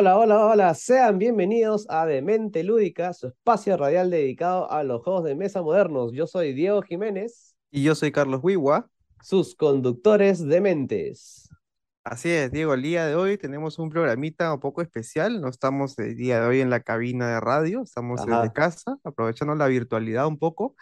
Hola, hola, hola, sean bienvenidos a Demente Lúdica, su espacio radial dedicado a los juegos de mesa modernos. Yo soy Diego Jiménez, Y yo soy Carlos Wiwa. sus conductores dementes. Así es, Diego, el día de hoy tenemos un programita un poco especial. No estamos el día de hoy en la cabina de radio, estamos desde Ajá, casa, aprovechando la virtualidad un poco.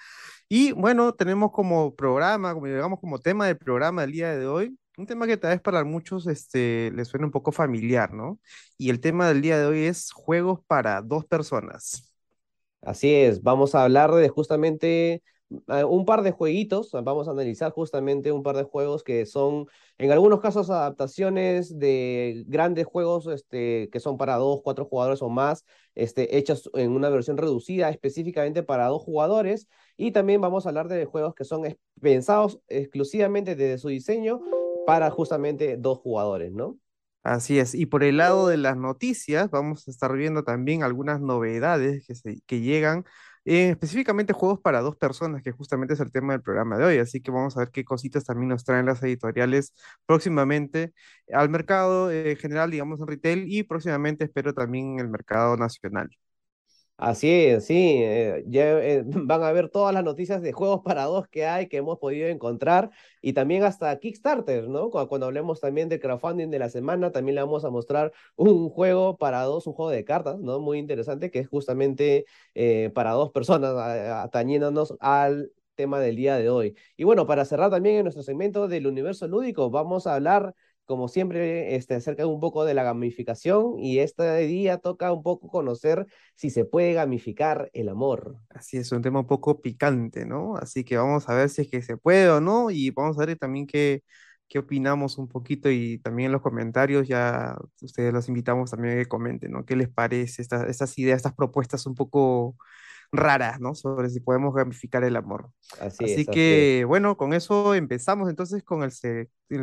Y bueno, tenemos como programa, como digamos como tema del programa del día de hoy, un tema que tal vez para muchos este, les suena un poco familiar, ¿no? Y el tema del día de hoy es juegos para dos personas. así es, vamos a hablar de justamente eh, un par de jueguitos, vamos a analizar justamente un par de juegos que son, en algunos casos, adaptaciones de grandes juegos este, que son para dos, cuatro jugadores o más, este, hechos en una versión reducida específicamente para dos jugadores. Y también vamos a hablar de juegos que son pensados exclusivamente desde su diseño para justamente dos jugadores, ¿no? Así es. Y por el lado de las noticias, vamos a estar viendo también algunas novedades que, se, que llegan, eh, específicamente juegos para dos personas, que justamente es el tema del programa de hoy. Así que vamos a ver qué cositas también nos traen las editoriales próximamente al mercado eh, general, digamos en retail, y próximamente espero también en el mercado nacional. Así es, sí, eh, eh, van a ver todas las noticias de juegos para dos que hay, que hemos podido encontrar, y también hasta Kickstarter, ¿no? Cu- Cuando, hablemos también de crowdfunding de la semana, también le vamos a mostrar un juego para dos, un juego de cartas, ¿no? Muy interesante, que es justamente eh, para dos personas, atañéndonos al tema del día de hoy. Y bueno, para cerrar también en nuestro segmento del universo lúdico, vamos a hablar como siempre, este, acerca un poco de la gamificación y este día toca un poco conocer si se puede gamificar el amor. Así es, un tema un poco picante, ¿no? Así que vamos a ver si es que se puede o no, y vamos a ver también qué, qué opinamos un poquito, y también en los comentarios ya ustedes los invitamos también a que comenten, ¿no? ¿Qué les parece esta- estas ideas, estas propuestas un poco raras, ¿no? Sobre si podemos gamificar el amor. Así Así es, así es. que, bueno, con eso empezamos entonces con el,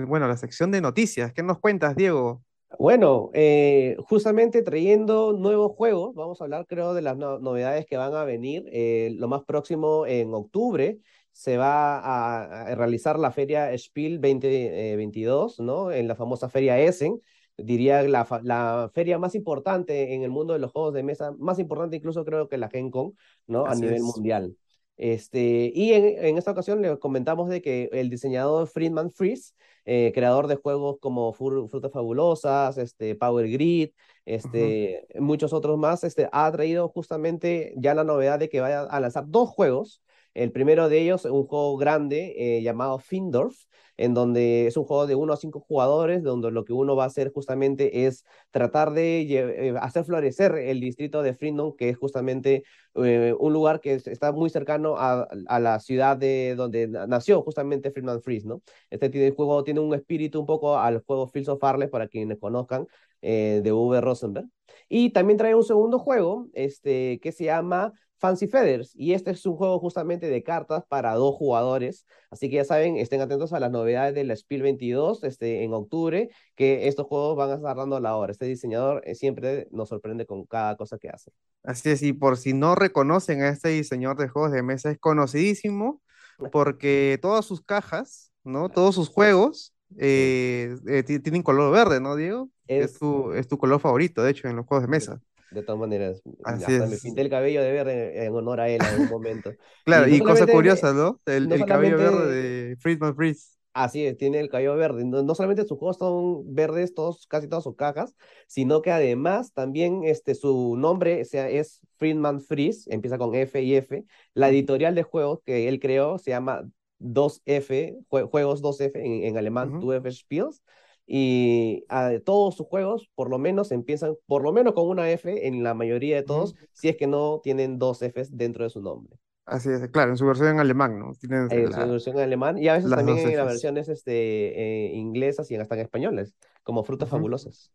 bueno, la sección de noticias. ¿Qué nos cuentas, Diego? Bueno, eh, justamente trayendo nuevos juegos, vamos a hablar creo de las no- novedades que van a venir. Eh, lo más próximo en octubre se va a, a realizar la feria Spiel 2022, ¿no? En la famosa feria Essen. Diría la, la feria más importante en el mundo de los juegos de mesa, más importante incluso creo que la Gen Con, ¿no? A nivel es. mundial. Este, y en, en esta ocasión le comentamos de que el diseñador Friedman Fries eh, creador de juegos como Fur- Frutas Fabulosas, este, Power Grid, este, muchos otros más, este, ha traído justamente ya la novedad de que vaya a lanzar dos juegos. El primero de ellos, un juego grande eh, llamado Findorf, en donde es un juego de uno a cinco jugadores, donde lo que uno va a hacer justamente es tratar de eh, hacer florecer el distrito de Frindon, que es justamente eh, un lugar que es- está muy cercano a, la ciudad de donde na- nació justamente Friedman Fries, ¿no? Este juego tiene un espíritu un poco al juego Fields of Arles, para quienes conozcan, eh, de Uwe Rosenberg. Y también trae un segundo juego este, que se llama Fancy Feathers. Y este es un juego justamente de cartas para dos jugadores. Así que ya saben, estén atentos a las novedades de la Spiel 22 este, en octubre, que estos juegos van a estar dando la hora. Este diseñador eh, siempre nos sorprende con cada cosa que hace. Así es, y por si no reconocen a este diseñador de juegos de mesa, es conocidísimo porque todas sus cajas, ¿no? Todos sus juegos. Eh, eh, ti- tienen color verde, ¿no, Diego? Es Es, tu, es tu color favorito, de hecho, en los juegos de mesa. de todas maneras, Así hasta me es. pinté el cabello de verde en, en honor a él en algún momento. Y Claro, no y cosa curiosa, ¿no? El, no el cabello verde de Friedman Freeze. Así es, tiene el cabello verde. No, no solamente sus juegos son verdes, todos, casi todas sus cajas, sino que además también este, su nombre o sea, es Friedman Fries, empieza con F y F. La editorial de juegos que él creó se llama 2F, jue- Juegos 2F en, en alemán, Ujú, 2F Spiels. Y ah, todos sus juegos, por lo menos, empiezan por lo menos con una F en la mayoría de todos, si es que no tienen dos Fs dentro de su nombre. Así es, claro, en su versión en alemán, ¿no? Tienen su la- versión en alemán y a veces también en las versiones este, eh, inglesas y hasta en españoles, como Frutas. Fabulosas.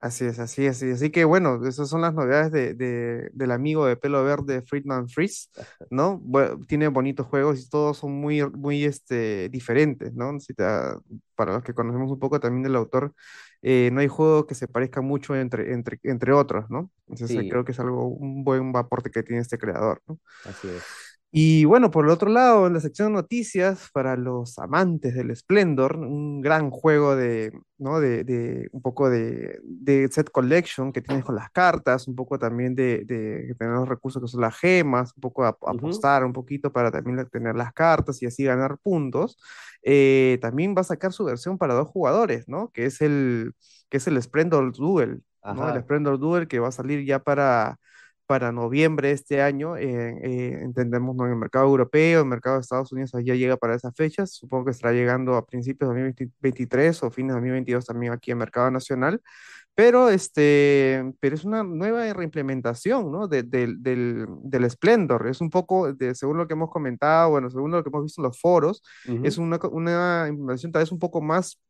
Así es, así es. Así que bueno, esas son las novedades de, de- del amigo de pelo verde Friedman Freeze, ¿no? Tiene bonitos juegos y todos son muy, muy este, diferentes, ¿no? Si te da- para los que conocemos un poco también del autor, eh, no hay juego que se parezca mucho entre, entre, entre otros, ¿no? Entonces eh, Sí, creo que es algo, un buen aporte que tiene este creador, ¿no? así es. Y bueno, por el otro lado, en la sección de noticias, para los amantes del Splendor, un gran juego de, ¿no? de, de un poco de, de, set collection que tienes con las cartas, un poco también de, de tener los recursos que son las gemas, un poco a, apostar un poquito para también tener las cartas y así ganar puntos. Eh, también va a sacar su versión para dos jugadores, ¿no? Que es el, que es el Splendor Duel, ¿no? El. Splendor Duel que va a salir ya para para noviembre de este año, eh, eh, entendemos ¿no? en el mercado europeo, el mercado de Estados Unidos ya llega para esas fechas, supongo que estará llegando a principios de 2023 o fines de 2022 también aquí en mercado nacional, pero, este, pero es una nueva reimplementación ¿no? de- del, del, del Splendor, es un poco, de, según lo que hemos comentado, bueno, según lo que hemos visto en los foros, es ujú, una, co- una implementación tal vez un poco más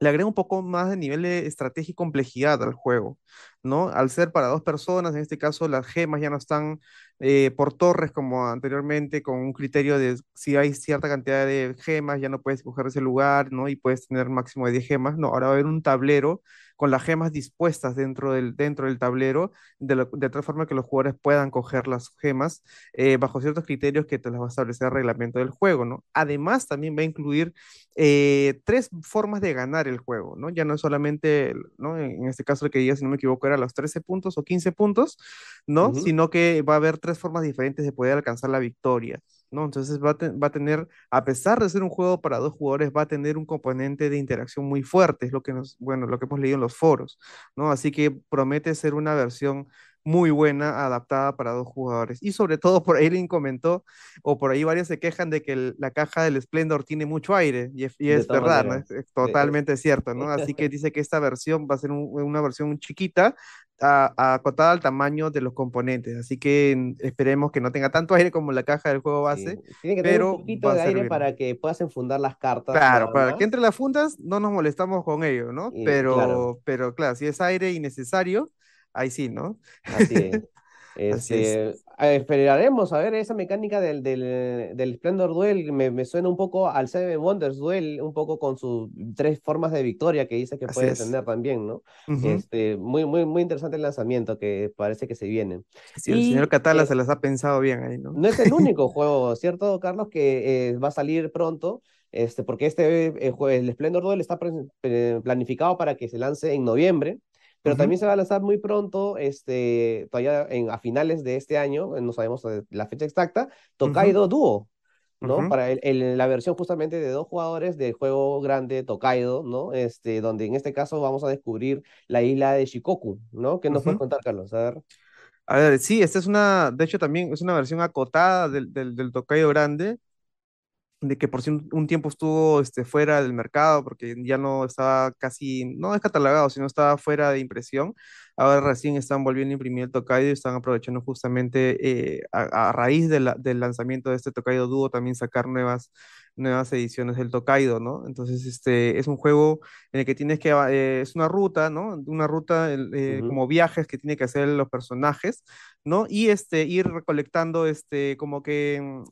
le agrega un poco más de nivel de estrategia y complejidad al juego, ¿no? Al ser para dos personas, en este caso las gemas ya no están eh, por torres como anteriormente, con un criterio de si hay cierta cantidad de gemas, ya no puedes coger ese lugar, ¿no? Y puedes tener máximo de 10 gemas, no, ahora va a haber un tablero con las gemas dispuestas dentro del, dentro del tablero, de, tal forma que los jugadores puedan coger las gemas eh, bajo ciertos criterios que te las va a establecer el reglamento del juego, ¿no? Además, también va a incluir eh, tres formas de ganar el juego, ¿no? Ya no es solamente, ¿no? En, este caso, el que diga, si no me equivoco, era los 13 puntos o 15 puntos, ¿no? Sino que va a haber tres formas diferentes de poder alcanzar la victoria, ¿no? Entonces va a, va a tener, a pesar de ser un juego para dos jugadores, va a tener un componente de interacción muy fuerte, es lo que nos, bueno, lo que hemos leído en los foros, ¿no? Así que promete ser una versión muy buena, adaptada para dos jugadores. Y sobre todo, por ahí alguien comentó o por ahí varios se quejan de que el- la caja del Splendor tiene mucho aire, y es, y es verdad, ¿no? Es, es totalmente cierto, ¿no? Así que dice que esta versión va a ser un- una versión chiquita, a- acotada al tamaño de los componentes, así que esperemos que no tenga tanto aire como la caja del juego sí. base, Tiene que tener un pero poquito de aire servir. para que puedas enfundar las cartas Claro, nada para que entre las fundas no nos molestamos con ello, ¿no? Y claro, Pero, pero claro, si es aire innecesario, ahí sí, ¿no? así es. Es. Este, eh, esperaremos a ver esa mecánica del, del, del Splendor Duel. Me, me suena un poco al Seven Wonders Duel, un poco con sus tres formas de victoria que dice que Así puede es. tener también, ¿no? Este, muy, muy, muy interesante el lanzamiento que parece que se viene. Sí, el señor Catala eh, se las ha pensado bien ahí, ¿no? no es el único juego, ¿cierto, Carlos? Que eh, va a salir pronto. Este, porque este eh, el Splendor Duel está planificado para que se lance en noviembre, pero Ujú, también se va a lanzar muy pronto, este, todavía en, a finales de este año, no sabemos la fecha exacta, Tokaido Duo, ¿no? ujú, Para el, el- la versión justamente de dos jugadores del juego grande Tokaido, ¿no? Este, donde en este caso vamos a descubrir la isla de Shikoku, ¿no? ¿Qué nos puedes contar, Carlos? A ver. A ver, sí, esta es una, de hecho también es una versión acotada del, del, del Tokayo grande, de que por un, tiempo estuvo este, fuera del mercado porque ya no estaba casi, no es catalogado, sino estaba fuera de impresión. Ahora recién están volviendo a imprimir el Tokaido y están aprovechando justamente eh, a, a raíz de la- del lanzamiento de este Tokaido Duo también sacar nuevas, nuevas ediciones del Tokaido, ¿no? Entonces, este es un juego en el que tienes que, eh, es una ruta, ¿no? Una ruta eh, como viajes que tienen que hacer los personajes, ¿no? Y este, ir recolectando, este, como que mm,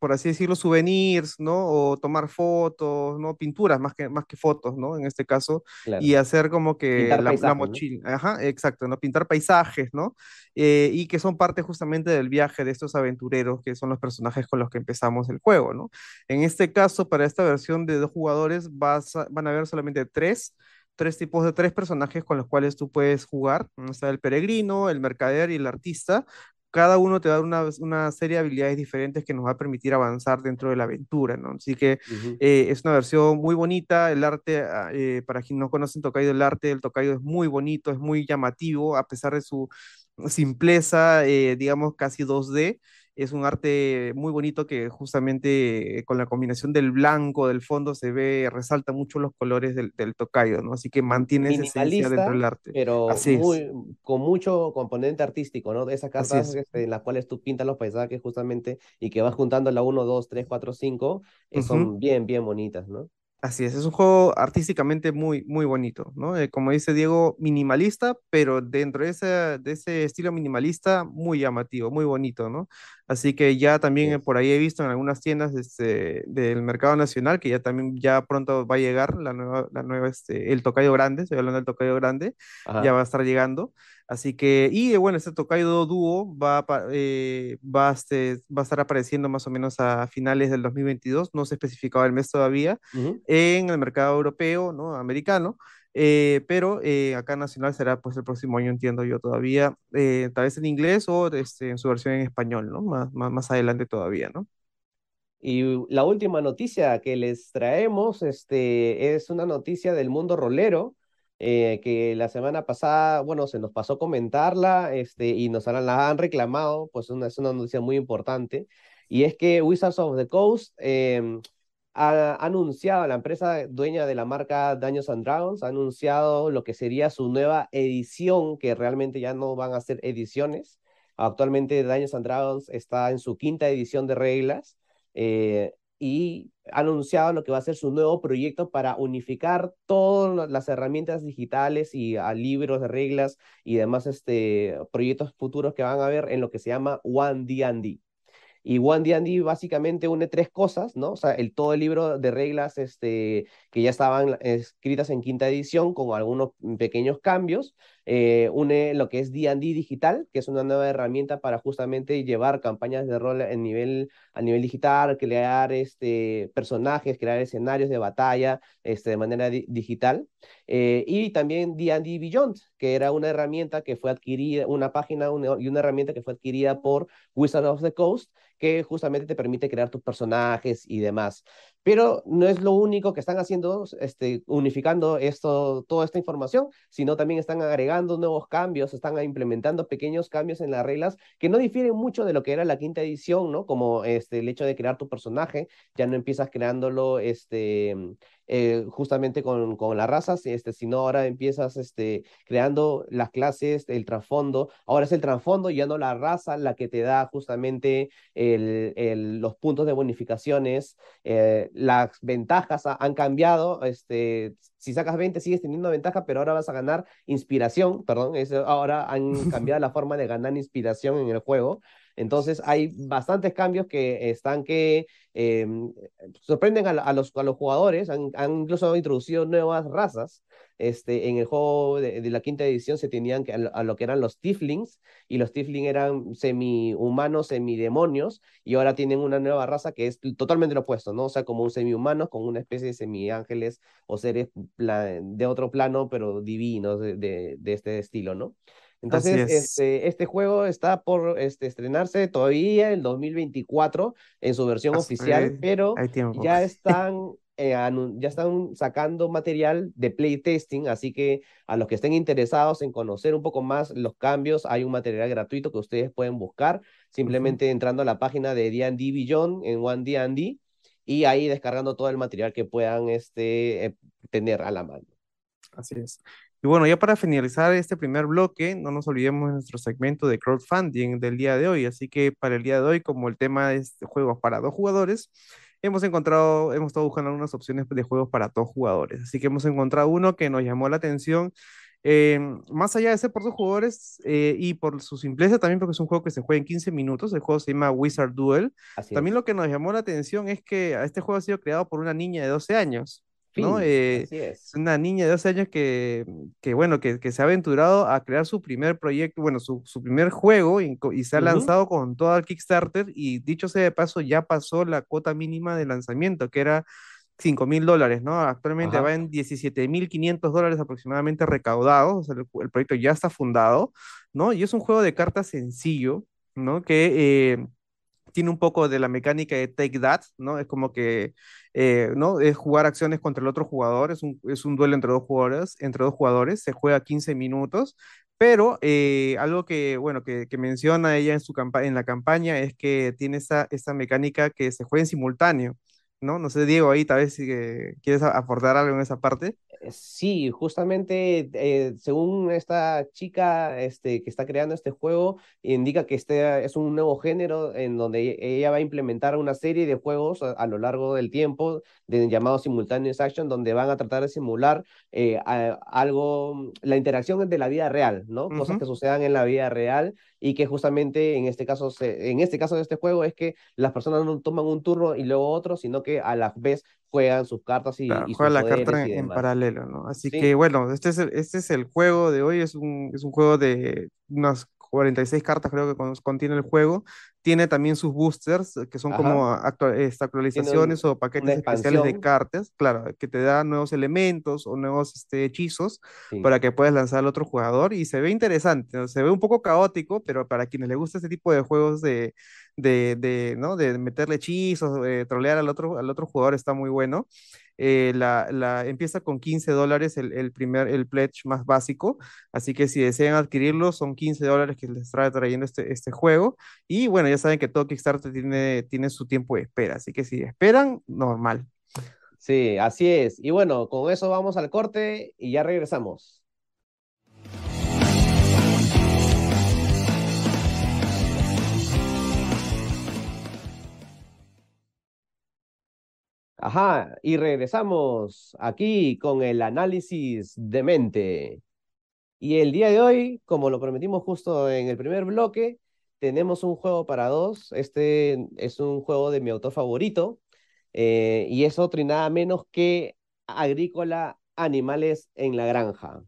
por así decirlo, souvenirs, ¿no? O tomar fotos, ¿no? Pinturas más que, más que fotos, ¿no? En este caso, y claro. hacer como que la, la paisajes, ¿no? mochila, ajá, exacto, ¿no? Pintar paisajes, ¿no? Eh, y que son parte justamente del viaje de estos aventureros, que son los personajes con los que empezamos el juego, ¿no? En este caso, para esta versión de dos jugadores, vas a- van a haber solamente tres. Tres tipos de tres personajes con los cuales tú puedes jugar. ¿no? Está el peregrino, el mercader y el artista cada uno te da una, una serie de habilidades diferentes que nos va a permitir avanzar dentro de la aventura, ¿no? Así que Ujú, eh, es una versión muy bonita, el arte, ah, eh, para quien no conocen Tokaido, el arte del Tokaido es muy bonito, es muy llamativo, a pesar de su simpleza, eh, digamos, casi 2D. Es un arte muy bonito que justamente con la combinación del blanco del fondo se ve, resalta mucho los colores del, del Tokaido, ¿no? Así que mantiene esa esencia dentro del arte. pero Así muy, con mucho componente artístico, ¿no? De esas cartas es. este, en las cuales tú pintas los paisajes justamente y que vas juntando la uno 2 3 4 5 eh, Ujú. son bien, bien bonitas, ¿no? Así es, es un juego artísticamente muy, muy bonito, ¿no? Eh, como dice Diego, minimalista, pero dentro de ese, de ese estilo minimalista, muy llamativo, muy bonito, ¿no? Así que ya también eh, por ahí he visto en algunas tiendas este, del mercado nacional que ya también ya pronto va a llegar la nueva, la nueva este, el Tocayo Grande, estoy hablando del Tocayo Grande, ya va a estar llegando. Así que, y bueno, este Tokaido Duo va eh, va, a este, va a estar apareciendo más o menos a finales del 2022, no se ha especificado el mes todavía, en el mercado europeo, ¿no? Americano. eh, pero eh, acá nacional será pues el próximo año, entiendo yo todavía, eh, tal vez en inglés o este, en su versión en español, ¿no? Más, más, más adelante todavía, ¿no? Y la última noticia que les traemos este, es una noticia del mundo rolero, eh, que la semana pasada, bueno, se nos pasó comentarla este, y nos han- la han reclamado, pues una, es una noticia muy importante, y es que Wizards of the Coast em, ha anunciado, la empresa dueña de la marca Dungeons and Dragons, ha anunciado lo que sería su nueva edición, que realmente ya no van a ser ediciones. Actualmente Dungeons and Dragons está en su quinta edición de reglas eh, y ha anunciado lo que va a ser su nuevo proyecto para unificar todas las herramientas digitales y a libros de reglas y demás este, proyectos futuros que van a haber en lo que se llama One D&D. Y One D&D básicamente une tres cosas, ¿no? O sea, el, todo el libro de reglas este, que ya estaban escritas en quinta edición con algunos pequeños cambios. Eh, une lo que es D&D digital, que es una nueva herramienta para justamente llevar campañas de rol en nivel, a nivel digital, crear este, personajes, crear escenarios de batalla este, de manera di digital. Eh, y también D&D Beyond, que era una herramienta que fue adquirida, una página y una herramienta que fue adquirida por Wizards of the Coast que justamente te permite crear tus personajes y demás. Pero no es lo único que están haciendo, este, unificando esto, toda esta información, sino también están agregando nuevos cambios, están implementando pequeños cambios en las reglas que no difieren mucho de lo que era la quinta edición, ¿no? Como este, el hecho de crear tu personaje, ya no empiezas creándolo este, eh, justamente con, con las razas, este, sino ahora empiezas este, creando las clases, el trasfondo, ahora es el trasfondo y ya no la raza la que te da justamente el, el, los puntos de bonificaciones, eh, las ventajas ha, han cambiado, este, si sacas 20 sigues teniendo ventaja, pero ahora vas a ganar inspiración, perdón, es, ahora han cambiado la forma de ganar inspiración en el juego. Entonces hay bastantes cambios que están que eh, sorprenden a, los, a los jugadores, han, han, incluso introducido nuevas razas. Este, en el juego de, la quinta edición se tenían que, a, lo que eran los Tiflings, y los Tiflings eran semi-humanos, semi-demonios, y ahora tienen una nueva raza que es totalmente lo opuesto, ¿no? O sea, como un semi-humano con una especie de semi-ángeles o seres de otro plano, pero divinos de, de, de este estilo, ¿no? Entonces, es. este, este juego está por este, estrenarse todavía en 2024 en su versión oficial, pero ya están, eh, ya están sacando material de playtesting, así que a los que estén interesados en conocer un poco más los cambios, hay un material gratuito que ustedes pueden buscar simplemente uh -huh. entrando a la página de D&D Beyond en One D&D y ahí descargando todo el material que puedan este, eh, tener a la mano. Así es. Y bueno, ya para finalizar este primer bloque, no nos olvidemos de nuestro segmento de crowdfunding del día de hoy. Así que para el día de hoy, como el tema es juegos para dos jugadores, hemos encontrado, hemos estado buscando algunas opciones de juegos para dos jugadores. Así que hemos encontrado uno que nos llamó la atención. Eh, más allá de ser por dos jugadores eh, y por su simpleza, también porque es un juego que se juega en 15 minutos, el juego se llama Wizard Duel. Así también es. lo que nos llamó la atención es que este juego ha sido creado por una niña de 12 años. Fin, ¿no? Eh, así es. es. una niña de 12 años que, que bueno, que, que, se ha aventurado a crear su primer proyecto, bueno, su, su primer juego y, y se ha uh -huh. lanzado con todo el Kickstarter y dicho sea de paso, ya pasó la cuota mínima de lanzamiento, que era 5 mil dólares, ¿no? Actualmente Ajá. va en 17 mil 500 dólares aproximadamente recaudados, o sea, el, el, proyecto ya está fundado, ¿no? Y es un juego de cartas sencillo, ¿no? Que... Eh, tiene un poco de la mecánica de Take That, ¿no? Es como que, eh, ¿no? Es jugar acciones contra el otro jugador, es un, es un duelo entre dos jugadores, entre dos jugadores, se juega 15 minutos, pero eh, algo que, bueno, que, que, menciona ella en, su en la campaña es que tiene esa, esa mecánica que se juega en simultáneo, ¿no? No sé, Diego, ahí tal vez si quieres aportar algo en esa parte. Sí, justamente eh, según esta chica este, que está creando este juego, indica que este es un nuevo género en donde ella va a implementar una serie de juegos a, lo largo del tiempo, de, llamados simultaneous action, donde van a tratar de simular eh, algo, la interacción de la vida real, ¿no? Cosas que sucedan en la vida real y que justamente en este caso, en este caso de este juego es que las personas no toman un turno y luego otro, sino que a la vez juegan sus cartas y, claro, y juegan la carta en, paralelo, ¿no? Así que bueno, este es, el, este es el juego de hoy, es un, es un juego de unas 46 cartas creo que contiene el juego. Tiene también sus boosters, que son como actualizaciones o paquetes especiales de cartas, claro, que te dan nuevos elementos o nuevos este, hechizos para que puedas lanzar al otro jugador. Y se ve interesante, se ve un poco caótico, pero para quienes les gusta este tipo de juegos de, de, de, ¿no? de meterle hechizos, de trolear al otro, al otro jugador está muy bueno. Eh, la, la, empieza con 15 dólares el, el, primer, el pledge más básico, así que si desean adquirirlo son 15 dólares que les trae trayendo este, este juego y bueno, ya saben que todo Kickstarter tiene, tiene su tiempo de espera, así que si esperan, normal. Sí, así es. Y bueno, con eso vamos al corte y ya regresamos. Ajá, y regresamos aquí con el análisis de mente. Y el día de hoy, como lo prometimos justo en el primer bloque, tenemos un juego para dos. Este es un juego de mi autor favorito eh, y es otro y nada menos que Agrícola Animales en la Granja.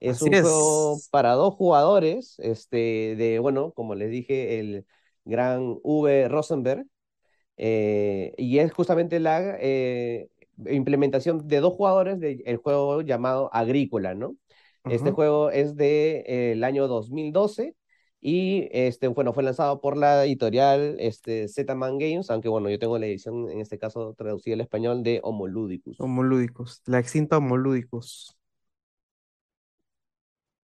Es un juego para dos jugadores, este, de, bueno, como les dije, el gran V. Rosenberg, eh, y es justamente la eh, implementación de dos jugadores del juego llamado Agrícola, ¿no? Este juego es del de, el año 2012 y este, bueno, fue lanzado por la editorial este, Z-Man Games, aunque bueno, yo tengo la edición en este caso traducida al español de Homolúdicos. Homolúdicos, la extinta Homolúdicos.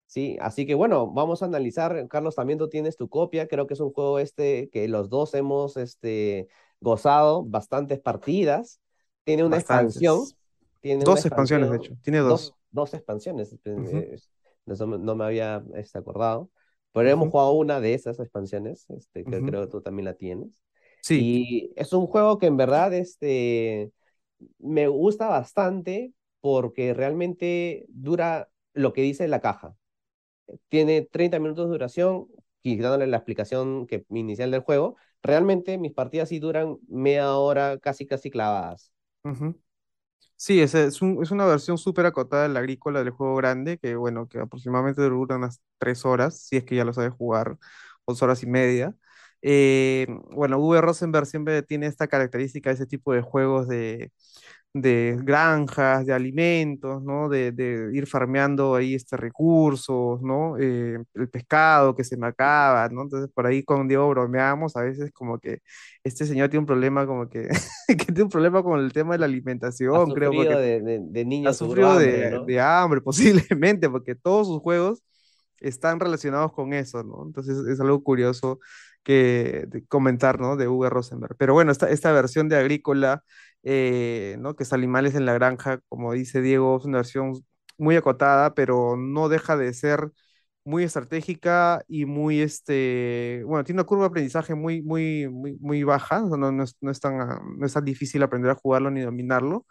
Sí, así que bueno, vamos a analizar, Carlos, también tú tienes tu copia, creo que es un juego este que los dos hemos este, gozado bastantes partidas. Tiene una expansión. Tiene dos expansiones, de hecho. Tiene dos. Dos, expansiones. no me había este, acordado. Pero hemos jugado una de esas expansiones, este, que creo que tú también la tienes. Sí. Y es un juego que en verdad este, me gusta bastante porque realmente dura lo que dice la caja. Tiene 30 minutos de duración, quitándole la explicación que, inicial del juego, realmente mis partidas sí duran media hora casi casi clavadas. Sí, es, es, un, es, una versión súper acotada de la agrícola del juego grande, que bueno, que aproximadamente dura unas tres horas, si es que ya lo sabes jugar, dos horas y media. Eh, bueno, V. Rosenberg siempre tiene esta característica ese tipo de juegos de, de granjas, de alimentos, ¿no? De, de ir farmeando ahí este recursos, ¿no? Eh, el pescado que se me acaba, ¿no? Entonces por ahí con Diego bromeamos a veces como que este señor tiene un problema como que, que tiene un problema con el tema de la alimentación, creo. Porque de, de, de niños. Ha sufrido de, de hambre posiblemente, porque todos sus juegos están relacionados con eso, ¿no? Entonces es algo curioso que comentar, ¿no? De V. Rosenberg. Pero bueno, esta, esta versión de Agrícola eh, ¿no? que es Animales en la Granja, como dice Diego, es una versión muy acotada, pero no deja de ser muy estratégica y muy, este, bueno, tiene una curva de aprendizaje muy, muy, muy, muy baja, no, no, no, es tan, no es tan difícil aprender a jugarlo ni dominarlo,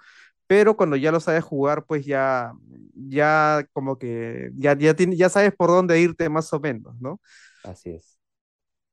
pero cuando ya lo sabes jugar, pues ya, ya como que, ya, ya, tiene, ya sabes por dónde irte más o menos, ¿no? Así es.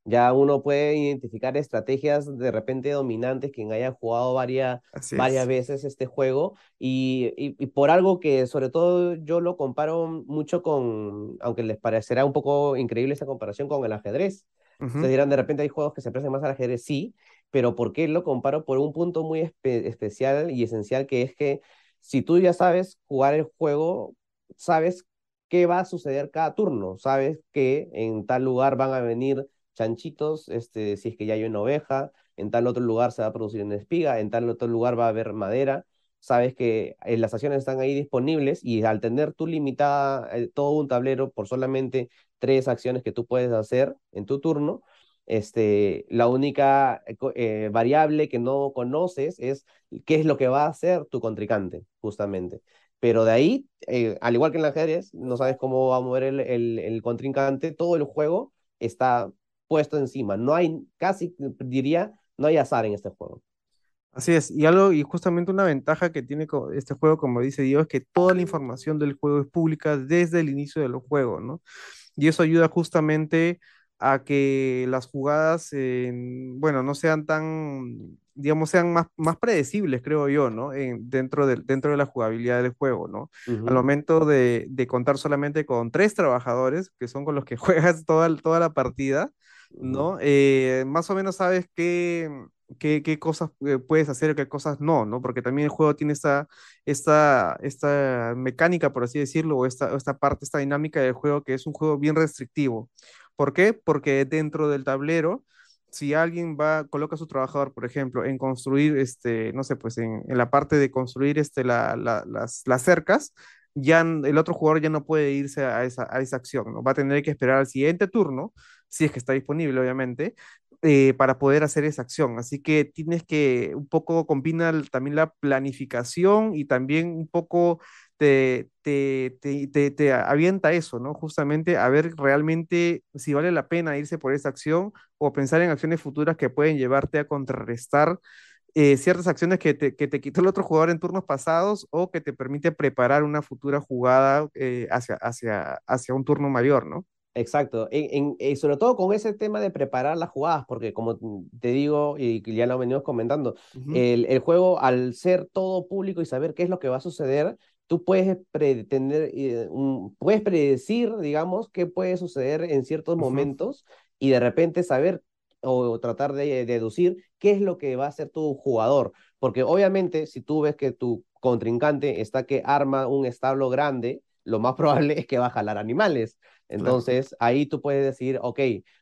Ya uno puede identificar estrategias de repente dominantes, quien haya jugado varias, varias veces este juego, y, y, por algo que sobre todo yo lo comparo mucho con, aunque les parecerá un poco increíble esta comparación con el ajedrez. Ustedes dirán, de repente hay juegos que se parecen más al ajedrez, sí, pero ¿por qué lo comparo? Por un punto muy especial y esencial que es que si tú ya sabes jugar el juego, sabes qué va a suceder cada turno, sabes que en tal lugar van a venir chanchitos, este, si es que ya hay una oveja, en tal otro lugar se va a producir una espiga, en tal otro lugar va a haber madera, sabes que eh, las acciones están ahí disponibles y al tener tú limitada eh, todo un tablero por solamente tres acciones que tú puedes hacer en tu turno, este, la única eh, variable que no conoces es qué es lo que va a hacer tu contrincante, justamente Pero de ahí, eh, al igual que en el ajedrez, no sabes cómo va a mover el, el, el contrincante, todo el juego está puesto encima. No hay, casi diría, no hay azar en este juego. Así es, y algo, y justamente una ventaja que tiene este juego, como dice Dios, es que toda la información del juego es pública desde el inicio del juego, ¿no? Y eso ayuda justamente a que las jugadas, bueno, no sean tan, digamos, sean más, más predecibles, creo yo, ¿no? En, dentro, de, dentro de la jugabilidad del juego, ¿no? Al momento de, de, contar solamente con tres trabajadores, que son con los que juegas toda, toda la partida, ¿no? Eh, más o menos sabes qué, qué, qué cosas eh, puedes hacer y qué cosas no, ¿no? Porque también el juego tiene esta, esta, esta mecánica, por así decirlo, o esta, esta parte, esta dinámica del juego que es un juego bien restrictivo. ¿Por qué? Porque dentro del tablero, si alguien va, coloca a su trabajador, por ejemplo, en construir, este, no sé, pues en, en la parte de construir este, la, la, las, las cercas, ya el otro jugador ya no puede irse a esa, a esa acción, ¿no? Va a tener que esperar al siguiente turno, si es que está disponible, obviamente, eh, para poder hacer esa acción. Así que tienes que un poco combinar también la planificación y también un poco te, te, te, te, avienta eso, ¿no? Justamente a ver realmente si vale la pena irse por esa acción o pensar en acciones futuras que pueden llevarte a contrarrestar eh, ciertas acciones que te, que te quitó el otro jugador en turnos pasados o que te permite preparar una futura jugada eh, hacia, hacia, hacia un turno mayor, ¿no? Exacto, en, en, sobre todo con ese tema de preparar las jugadas, porque como te digo y ya lo venimos comentando, el, el, juego al ser todo público y saber qué es lo que va a suceder, tú puedes pretender, eh, puedes predecir, digamos, qué puede suceder en ciertos momentos y de repente saber o tratar de deducir qué es lo que va a hacer tu jugador. Porque obviamente si tú ves que tu contrincante está que arma un establo grande, lo más probable es que va a jalar animales. Entonces ahí tú puedes decir, ok,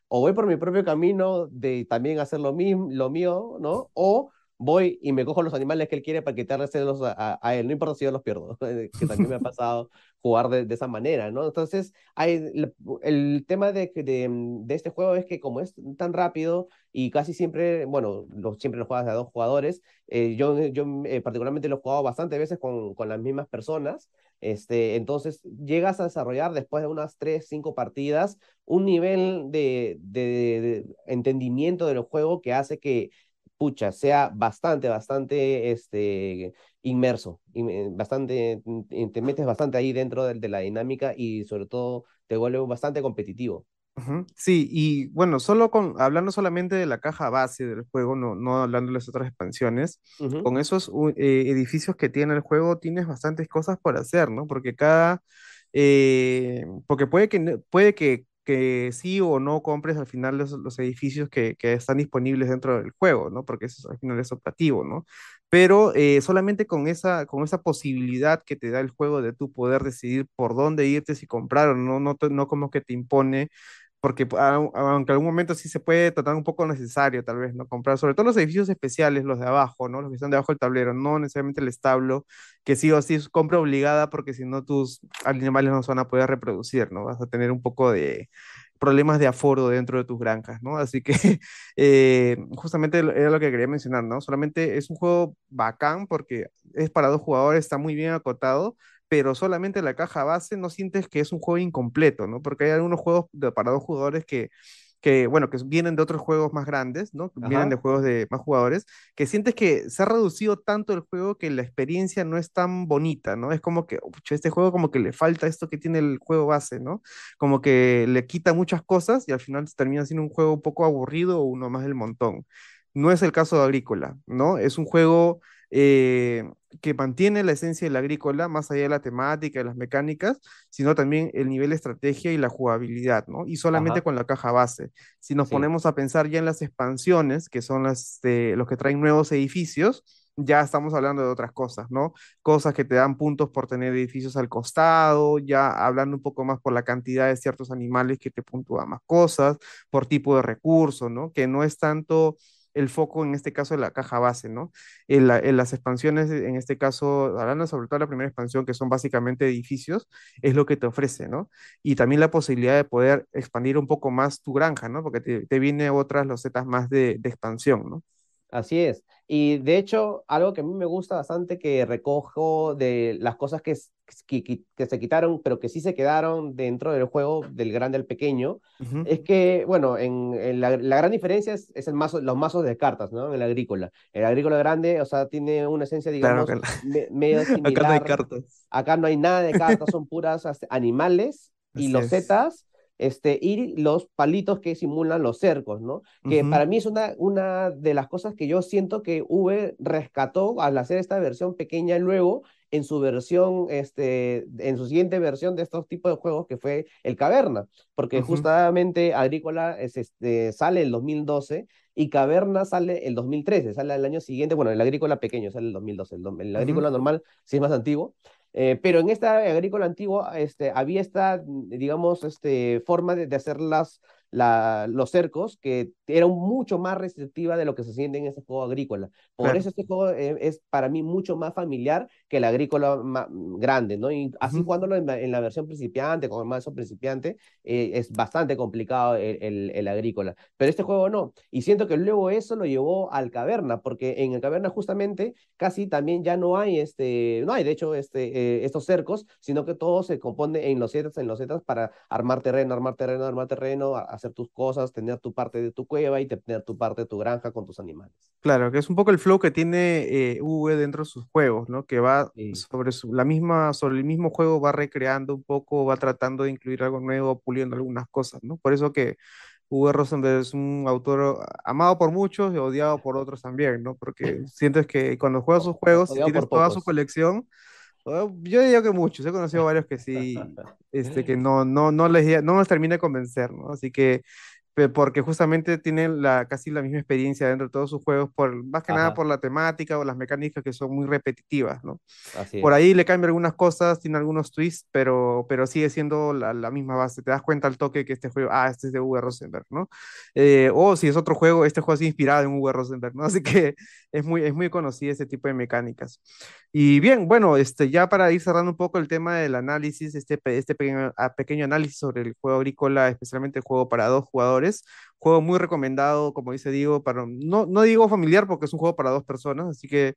o voy por mi propio camino de también hacer lo, mismo, lo mío, ¿no? O voy y me cojo los animales que él quiere para quitárselos a, a, él, no importa si yo los pierdo, que también me ha pasado jugar de, de esa manera, ¿no? Entonces, hay, el, el tema de, de, de, este juego es que como es tan rápido y casi siempre, bueno, lo, siempre lo juegas a dos jugadores, eh, yo, yo eh, particularmente lo he jugado bastante veces con, con las mismas personas, este, entonces llegas a desarrollar después de unas tres, cinco partidas un nivel de, de, de entendimiento del juego que hace que pucha, sea bastante, bastante este, inmerso, bastante, te metes bastante ahí dentro de, de la dinámica y sobre todo te vuelve bastante competitivo. Sí, y bueno, solo con, hablando solamente de la caja base del juego, no, no hablando de las otras expansiones, uh -huh. con esos eh, edificios que tiene el juego tienes bastantes cosas por hacer, ¿no? Porque cada, eh, porque puede que, puede que que sí o no compres al final los, los edificios que, que, están disponibles dentro del juego, ¿no? Porque eso al final es optativo, ¿no? Pero eh, solamente con esa, con esa posibilidad que te da el juego de tu poder decidir por dónde irte, si comprar o no, no, no como que te impone porque aunque en algún momento sí se puede tratar un poco necesario, tal vez, ¿no? Comprar, sobre todo los edificios especiales, los de abajo, ¿no? Los que están debajo del tablero, no necesariamente el establo, que sí o sí es compra obligada, porque si no tus animales no se van a poder reproducir, ¿no? Vas a tener un poco de problemas de aforo dentro de tus granjas, ¿no? Así que eh, justamente era lo que quería mencionar, ¿no? Solamente es un juego bacán porque es para dos jugadores, está muy bien acotado, pero solamente la caja base no sientes que es un juego incompleto, ¿no? Porque hay algunos juegos de, para dos jugadores que, que, bueno, que vienen de otros juegos más grandes, ¿no? Ajá. Vienen de juegos de más jugadores, que sientes que se ha reducido tanto el juego que la experiencia no es tan bonita, ¿no? Es como que, este juego como que le falta esto que tiene el juego base, ¿no? Como que le quita muchas cosas y al final termina siendo un juego un poco aburrido o uno más del montón. No es el caso de Agrícola, ¿no? Es un juego eh, que mantiene la esencia del agrícola, más allá de la temática, de las mecánicas, sino también el nivel de estrategia y la jugabilidad, ¿no? Y solamente Ajá. con la caja base. Si nos sí. ponemos a pensar ya en las expansiones, que son las de, los que traen nuevos edificios, ya estamos hablando de otras cosas, ¿no? Cosas que te dan puntos por tener edificios al costado, ya hablando un poco más por la cantidad de ciertos animales que te puntúan más cosas, por tipo de recurso, ¿no? Que no es tanto el foco en este caso de la caja base, ¿no? En, la, en, las expansiones, en este caso, hablando sobre todo la primera expansión, que son básicamente edificios, es lo que te ofrece, ¿no? Y también la posibilidad de poder expandir un poco más tu granja, ¿no? Porque te, te viene otras losetas más de, de expansión, ¿no? Así es. Y de hecho, algo que a mí me gusta bastante que recojo de las cosas que, que, que se quitaron, pero que sí se quedaron dentro del juego del grande al pequeño, es que, bueno, en, en la, la gran diferencia es, es el mazo, los mazos de cartas, ¿no? En el agrícola. El agrícola grande, o sea, tiene una esencia, Claro digamos, que me- medio acá no hay similar. cartas. Acá no hay nada de cartas, son puras animales y Así los es. zetas. Este, y los palitos que simulan los cercos, ¿no? que para mí es una, una de las cosas que yo siento que V rescató al hacer esta versión pequeña luego en su versión, este, en su siguiente versión de estos tipos de juegos que fue el Caverna, porque justamente Agrícola es, este, sale el 2012 y Caverna sale el 2013, sale el año siguiente, bueno, el Agrícola pequeño sale el 2012, el, el. Agrícola normal sí es más antiguo, eh, pero en esta agrícola antigua este, había esta, digamos, este, forma de, de hacer las, la, los cercos que era mucho más restrictiva de lo que se siente en este juego agrícola. Por Claro. eso este juego eh, es para mí mucho más familiar que el agrícola ma- grande, ¿no? Y así ujú. jugándolo en, la- en la versión principiante, con el mazo principiante, eh, es bastante complicado el, el, el agrícola. Pero este juego no. Y siento que luego eso lo llevó al caverna, porque en el caverna justamente casi también ya no hay este, no hay de hecho este, eh, estos cercos, sino que todo se compone en losetas, en losetas para armar terreno, armar terreno, armar terreno, a- hacer tus cosas, tener tu parte de tu cueva y tener tu parte de tu granja con tus animales. Claro, que es un poco el flow que tiene eh, V dentro de sus juegos, ¿no? Que va Sí, sobre su- la misma, sobre el mismo juego, va recreando un poco, va tratando de incluir algo nuevo, puliendo algunas cosas, ¿no? Por eso que V. Rosenberg es un autor amado por muchos y odiado por otros también, ¿no? Porque sientes que cuando juegas sus juegos, odiado tienes toda su pocos. colección, eh, yo diría que muchos, he conocido varios que sí, este, que no, no, no les, no les termina de convencer, ¿no? Así que porque justamente tienen la, casi la misma experiencia dentro de todos sus juegos, por, más que nada Ajá, por la temática o las mecánicas que son muy repetitivas, ¿no? así Por ahí le cambia algunas cosas, tiene algunos twists, pero, pero sigue siendo la, la misma base. Te das cuenta al toque que este juego, ah, este es de Uwe Rosenberg, ¿no? Eh, o si es otro juego, este juego es inspirado en Uwe Rosenberg, ¿no? Así que es muy, es muy conocido ese tipo de mecánicas. Y bien, bueno, este, ya para ir cerrando un poco el tema del análisis, este, este pequeño, a- pequeño análisis sobre el juego agrícola, especialmente el juego para dos jugadores, juego muy recomendado, como dice Diego, para, no, no digo familiar porque es un juego para dos personas, así que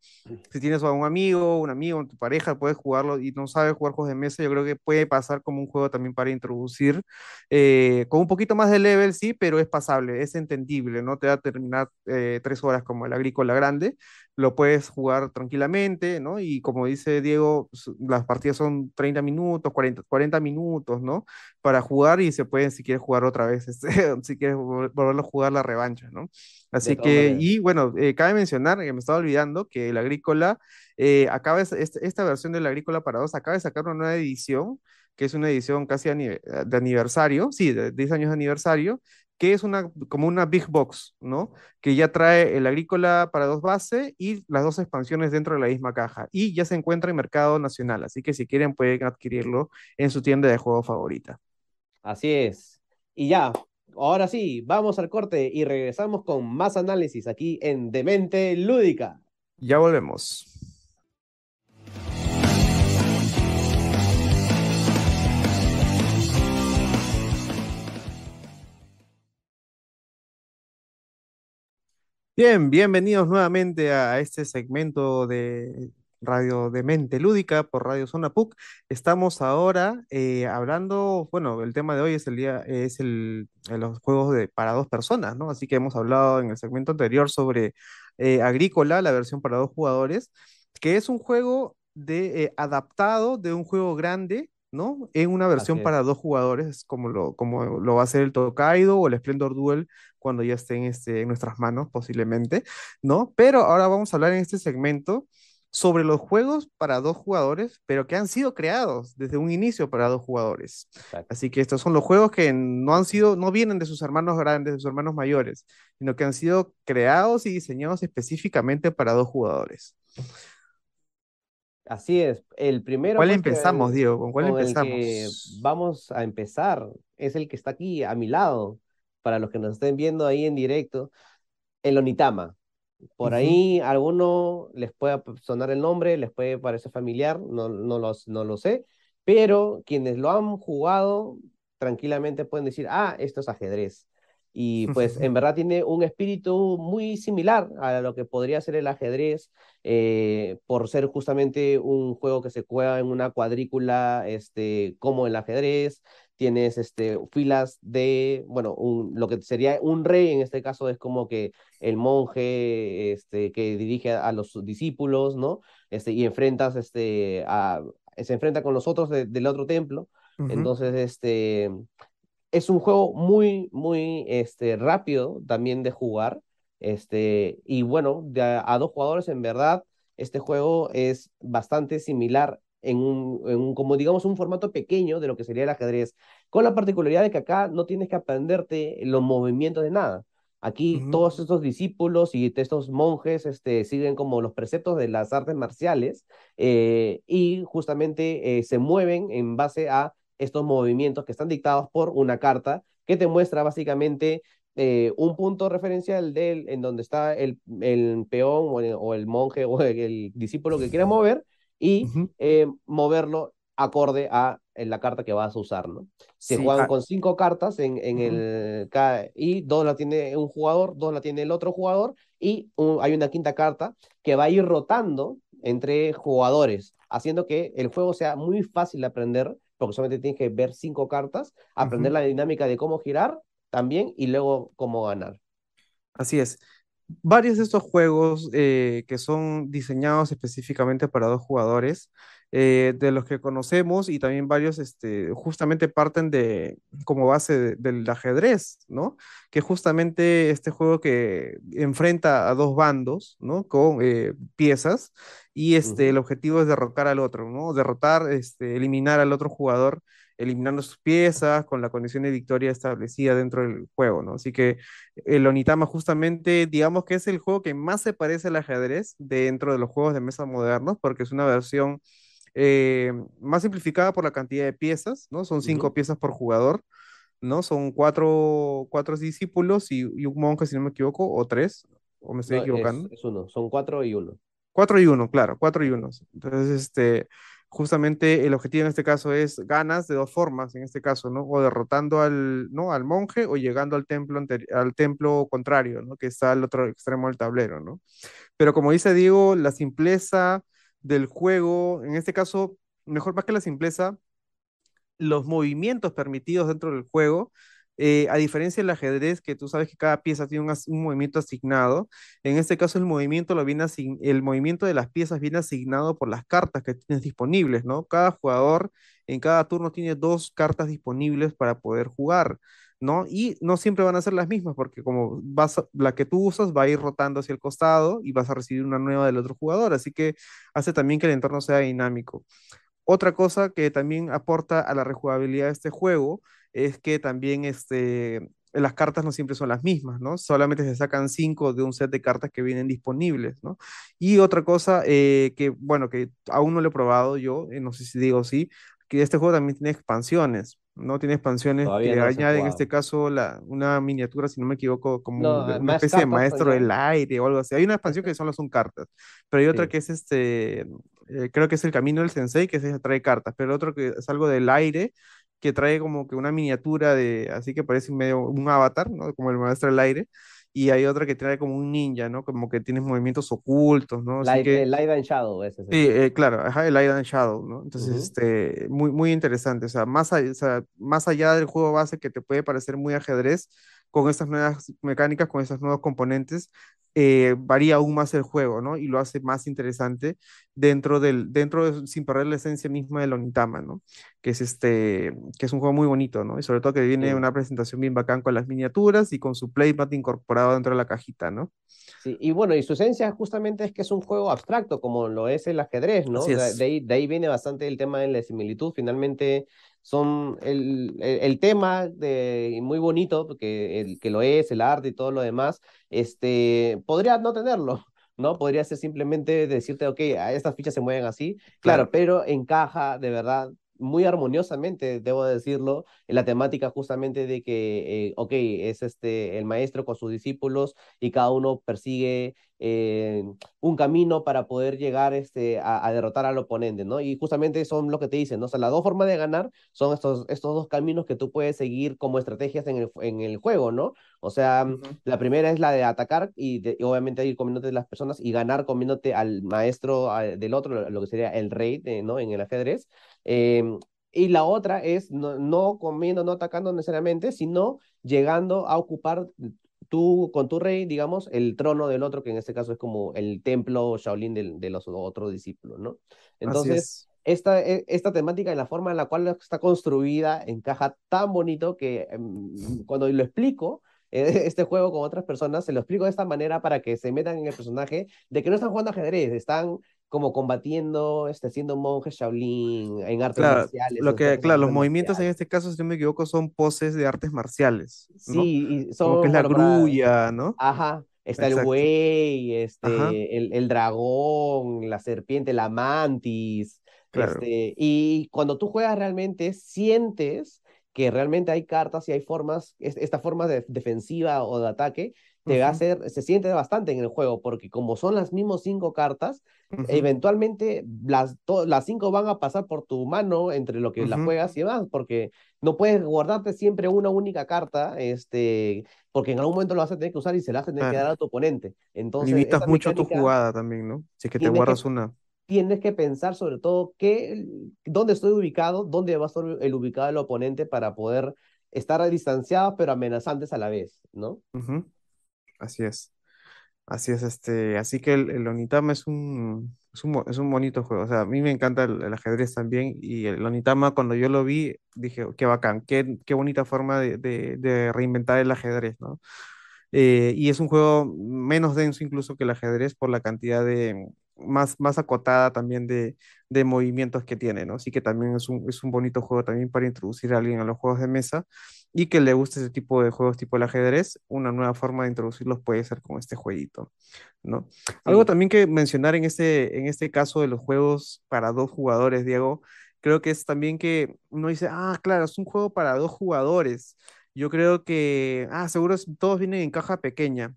si tienes a un amigo, un amigo, tu pareja, puedes jugarlo y no sabes jugar juegos de mesa, yo creo que puede pasar como un juego también para introducir, eh, con un poquito más de level, sí, pero es pasable, es entendible, no te va a terminar eh, tres horas como el agrícola grande, lo puedes jugar tranquilamente, ¿no? Y como dice Diego, las partidas son 30 minutos, 40, 40 minutos, ¿no? Para jugar y se pueden, si quieres jugar otra vez, este, si quieres vol- volverlo a jugar la revancha, ¿no? Así que, y bueno, eh, cabe mencionar, que me estaba olvidando, que el agrícola, eh, acaba, este- esta versión del agrícola para dos acaba de sacar una nueva edición, que es una edición casi de aniversario, sí, de 10 años de aniversario, que es una, como una big box, ¿no? que ya trae el agrícola para dos bases y las dos expansiones dentro de la misma caja. Y ya se encuentra en mercado nacional, así que si quieren pueden adquirirlo en su tienda de juego favorita. Así es. Y ya, ahora sí, vamos al corte y regresamos con más análisis aquí en Demente Lúdica. Ya volvemos. Bien, bienvenidos nuevamente a este segmento de Radio de Mente Lúdica por Radio Zona PUC. Estamos ahora eh, hablando, bueno, el tema de hoy es el día, es el, eh, los juegos de, para dos personas, ¿no? Así que hemos hablado en el segmento anterior sobre eh, Agrícola, la versión para dos jugadores, que es un juego de, adaptado de un juego grande. ¿No? En una versión para dos jugadores, como lo, como lo va a hacer el Tokaido o el Splendor Duel cuando ya estén este, en nuestras manos, posiblemente, ¿no? Pero ahora vamos a hablar en este segmento sobre los juegos para dos jugadores, pero que han sido creados desde un inicio para dos jugadores. Exacto. Así que estos son los juegos que no han sido, no vienen de sus hermanos grandes, de sus hermanos mayores, sino que han sido creados y diseñados específicamente para dos jugadores. Así es. El ¿Con primero, cuál pues, que, empezamos, Diego? ¿Con cuál con el que empezamos? vamos a empezar es el que está aquí a mi lado, para los que nos estén viendo ahí en directo, el Onitama. Por ahí a alguno les puede sonar el nombre, les puede parecer familiar, no, no, los, no lo sé, pero quienes lo han jugado tranquilamente pueden decir, ah, esto es ajedrez. Y pues en verdad tiene un espíritu muy similar a lo que podría ser el ajedrez, eh, por ser justamente un juego que se juega en una cuadrícula este, como el ajedrez, tienes este, filas de, bueno, un, lo que sería un rey, en este caso es como que el monje este, que dirige a, los discípulos, ¿no? Este, y enfrentas, este, a, se enfrenta con los otros del otro templo. Entonces, este, es un juego muy, muy este, rápido también de jugar. Este, y bueno, de a, dos jugadores en verdad, este juego es bastante similar en un, en un, como digamos, un formato pequeño de lo que sería el ajedrez, con la particularidad de que acá no tienes que aprenderte los movimientos de nada. Aquí todos estos discípulos y estos monjes este, siguen como los preceptos de las artes marciales eh, y justamente eh, se mueven en base a estos movimientos que están dictados por una carta que te muestra básicamente eh, un punto referencial de en donde está el, el peón o el, monje o el, discípulo que quiera mover y eh, moverlo acorde a la carta que vas a usar, ¿no? Se juegan con cinco cartas en, en el y dos la tiene un jugador, dos la tiene el otro jugador y hay una quinta carta que va a ir rotando entre jugadores, haciendo que el juego sea muy fácil de aprender porque solamente tienes que ver cinco cartas, aprender la dinámica de cómo girar también y luego cómo ganar. Así es. Varios de estos juegos eh, que son diseñados específicamente para dos jugadores, eh, de los que conocemos y también varios este, justamente parten de como base del ajedrez, ¿no? Que justamente este juego que enfrenta a dos bandos, ¿no? Con eh, piezas y este, el objetivo es derrocar al otro, ¿no? Derrotar, este, eliminar al otro jugador, eliminando sus piezas con la condición de victoria establecida dentro del juego, ¿no? Así que el Onitama justamente, digamos que es el juego que más se parece al ajedrez dentro de los juegos de mesa modernos, porque es una versión eh, más simplificada por la cantidad de piezas, ¿no? Son cinco piezas por jugador, ¿no? Son cuatro, cuatro discípulos y, un monje, si no me equivoco, o tres, o me estoy equivocando. Es, uno, son cuatro y uno. Cuatro y uno, claro, cuatro y uno. Entonces, este, justamente el objetivo en este caso es ganas de dos formas, en este caso, ¿no? O derrotando al, ¿no? al monje o llegando al templo, al templo contrario, ¿no? Que está al otro extremo del tablero, ¿no? Pero como dice Diego, la simpleza del juego, en este caso, mejor más que la simpleza, los movimientos permitidos dentro del juego eh, a diferencia del ajedrez, que tú sabes que cada pieza tiene un, movimiento asignado, en este caso el movimiento, lo viene el movimiento de las piezas viene asignado por las cartas que tienes disponibles, ¿no? Cada jugador en cada turno tiene dos cartas disponibles para poder jugar. ¿No? Y no siempre van a ser las mismas, porque como vas la que tú usas va a ir rotando hacia el costado y vas a recibir una nueva del otro jugador, así que hace también que el entorno sea dinámico. Otra cosa que también aporta a la rejugabilidad de este juego es que también este, las cartas no siempre son las mismas, ¿no? Solamente se sacan cinco de un set de cartas que vienen disponibles, ¿no? Y otra cosa eh, que, bueno, que aún no lo he probado yo, eh, no sé si digo sí, que este juego también tiene expansiones, ¿no? Tiene expansiones que añaden en este caso la, una miniatura, si no me equivoco, como una especie de maestro del aire o algo así. Hay una expansión que solo son cartas, pero hay otra que es este, eh, creo que es el camino del sensei, que se trae cartas, pero otro que es algo del aire, que trae como que una miniatura de, así que parece medio un avatar, ¿no? Como el maestro del aire. Y hay otra que trae como un ninja, ¿no? Como que tienes movimientos ocultos, ¿no? Así que, el Light and Shadow, ese. Sí, eh, claro, ajá, el Light and Shadow, ¿no? Entonces, este, muy, muy interesante. O sea, más, o sea, más allá del juego base que te puede parecer muy ajedrez, con estas nuevas mecánicas, con estos nuevos componentes, eh, varía aún más el juego, ¿no? Y lo hace más interesante dentro del, dentro sin perder la esencia misma del Onitama, ¿no? Que es este, que es un juego muy bonito, ¿no? Y sobre todo que viene una presentación bien bacán con las miniaturas y con su playmat incorporado dentro de la cajita, ¿no? Sí, y bueno, y su esencia justamente es que es un juego abstracto, como lo es el ajedrez, ¿no? De, ahí, de, ahí, viene bastante el tema de la similitud. Finalmente, son el, el, tema de, muy bonito, porque el, que lo es, el arte y todo lo demás, este, podría no tenerlo, ¿no? Podría ser simplemente decirte, ok, estas fichas se mueven así, claro, pero encaja de verdad muy armoniosamente, debo decirlo, en la temática justamente de que, eh, ok, es este, el maestro con sus discípulos y cada uno persigue eh, un camino para poder llegar este, a, derrotar al oponente, ¿no? Y justamente son lo que te dicen, ¿no? O sea, las dos formas de ganar son estos, estos dos caminos que tú puedes seguir como estrategias en el, en el juego, ¿no? O sea, la primera es la de atacar y, obviamente ir comiéndote las personas y ganar comiéndote al maestro del otro, lo que sería el rey, ¿no? En el ajedrez. Em, y la otra es no, no, comiendo, no atacando necesariamente, sino llegando a ocupar tú con tu rey, digamos, el trono del otro, que en este caso es como el templo Shaolin de, los otros discípulos, ¿no? Entonces, esta, e, esta temática y la forma en la cual está construida encaja tan bonito que em, cuando lo explico, e, este juego con otras personas, se lo explico de esta manera para que se metan en el personaje de que no están jugando ajedrez, están como combatiendo, este, siendo monjes Shaolin en artes marciales. Lo que, claro, los movimientos en este caso, si no me equivoco, son poses de artes marciales. Sí, y son. Como que es la grulla, ¿no? Ajá. Está el buey, este, el, el, dragón, la serpiente, la mantis. Este, y cuando tú juegas realmente, sientes que realmente hay cartas y hay formas, esta forma de defensiva o de ataque, te va a hacer, se siente bastante en el juego, porque como son las mismas cinco cartas, eventualmente las, las cinco van a pasar por tu mano entre lo que la juegas y demás, porque no puedes guardarte siempre una única carta, este, porque en algún momento lo vas a tener que usar y se la vas a tener que dar a tu oponente. Entonces, Limitas mucho tu jugada también, ¿no? Si es que te guardas una. Tienes que pensar sobre todo qué, dónde estoy ubicado, dónde va a estar el ubicado el oponente para poder estar distanciados pero amenazantes a la vez, ¿no? Así es. Así es, este, así que el, el Onitama es un, es un, es un bonito juego. O sea, a mí me encanta el, ajedrez también. Y el Onitama, cuando yo lo vi, dije, oh, qué bacán, qué, qué bonita forma de, de, de reinventar el ajedrez, ¿no? Eh, y es un juego menos denso incluso que el ajedrez por la cantidad de, más, más acotada también de, de movimientos que tiene, ¿no? Así que también es un, es un bonito juego también para introducir a alguien a los juegos de mesa y que le guste ese tipo de juegos tipo el ajedrez, una nueva forma de introducirlos puede ser con este jueguito, ¿no? Algo también que mencionar en este, en este caso de los juegos para dos jugadores, Diego, creo que es también que uno dice, ah, claro, es un juego para dos jugadores. Yo creo que, ah, seguro todos vienen en caja pequeña.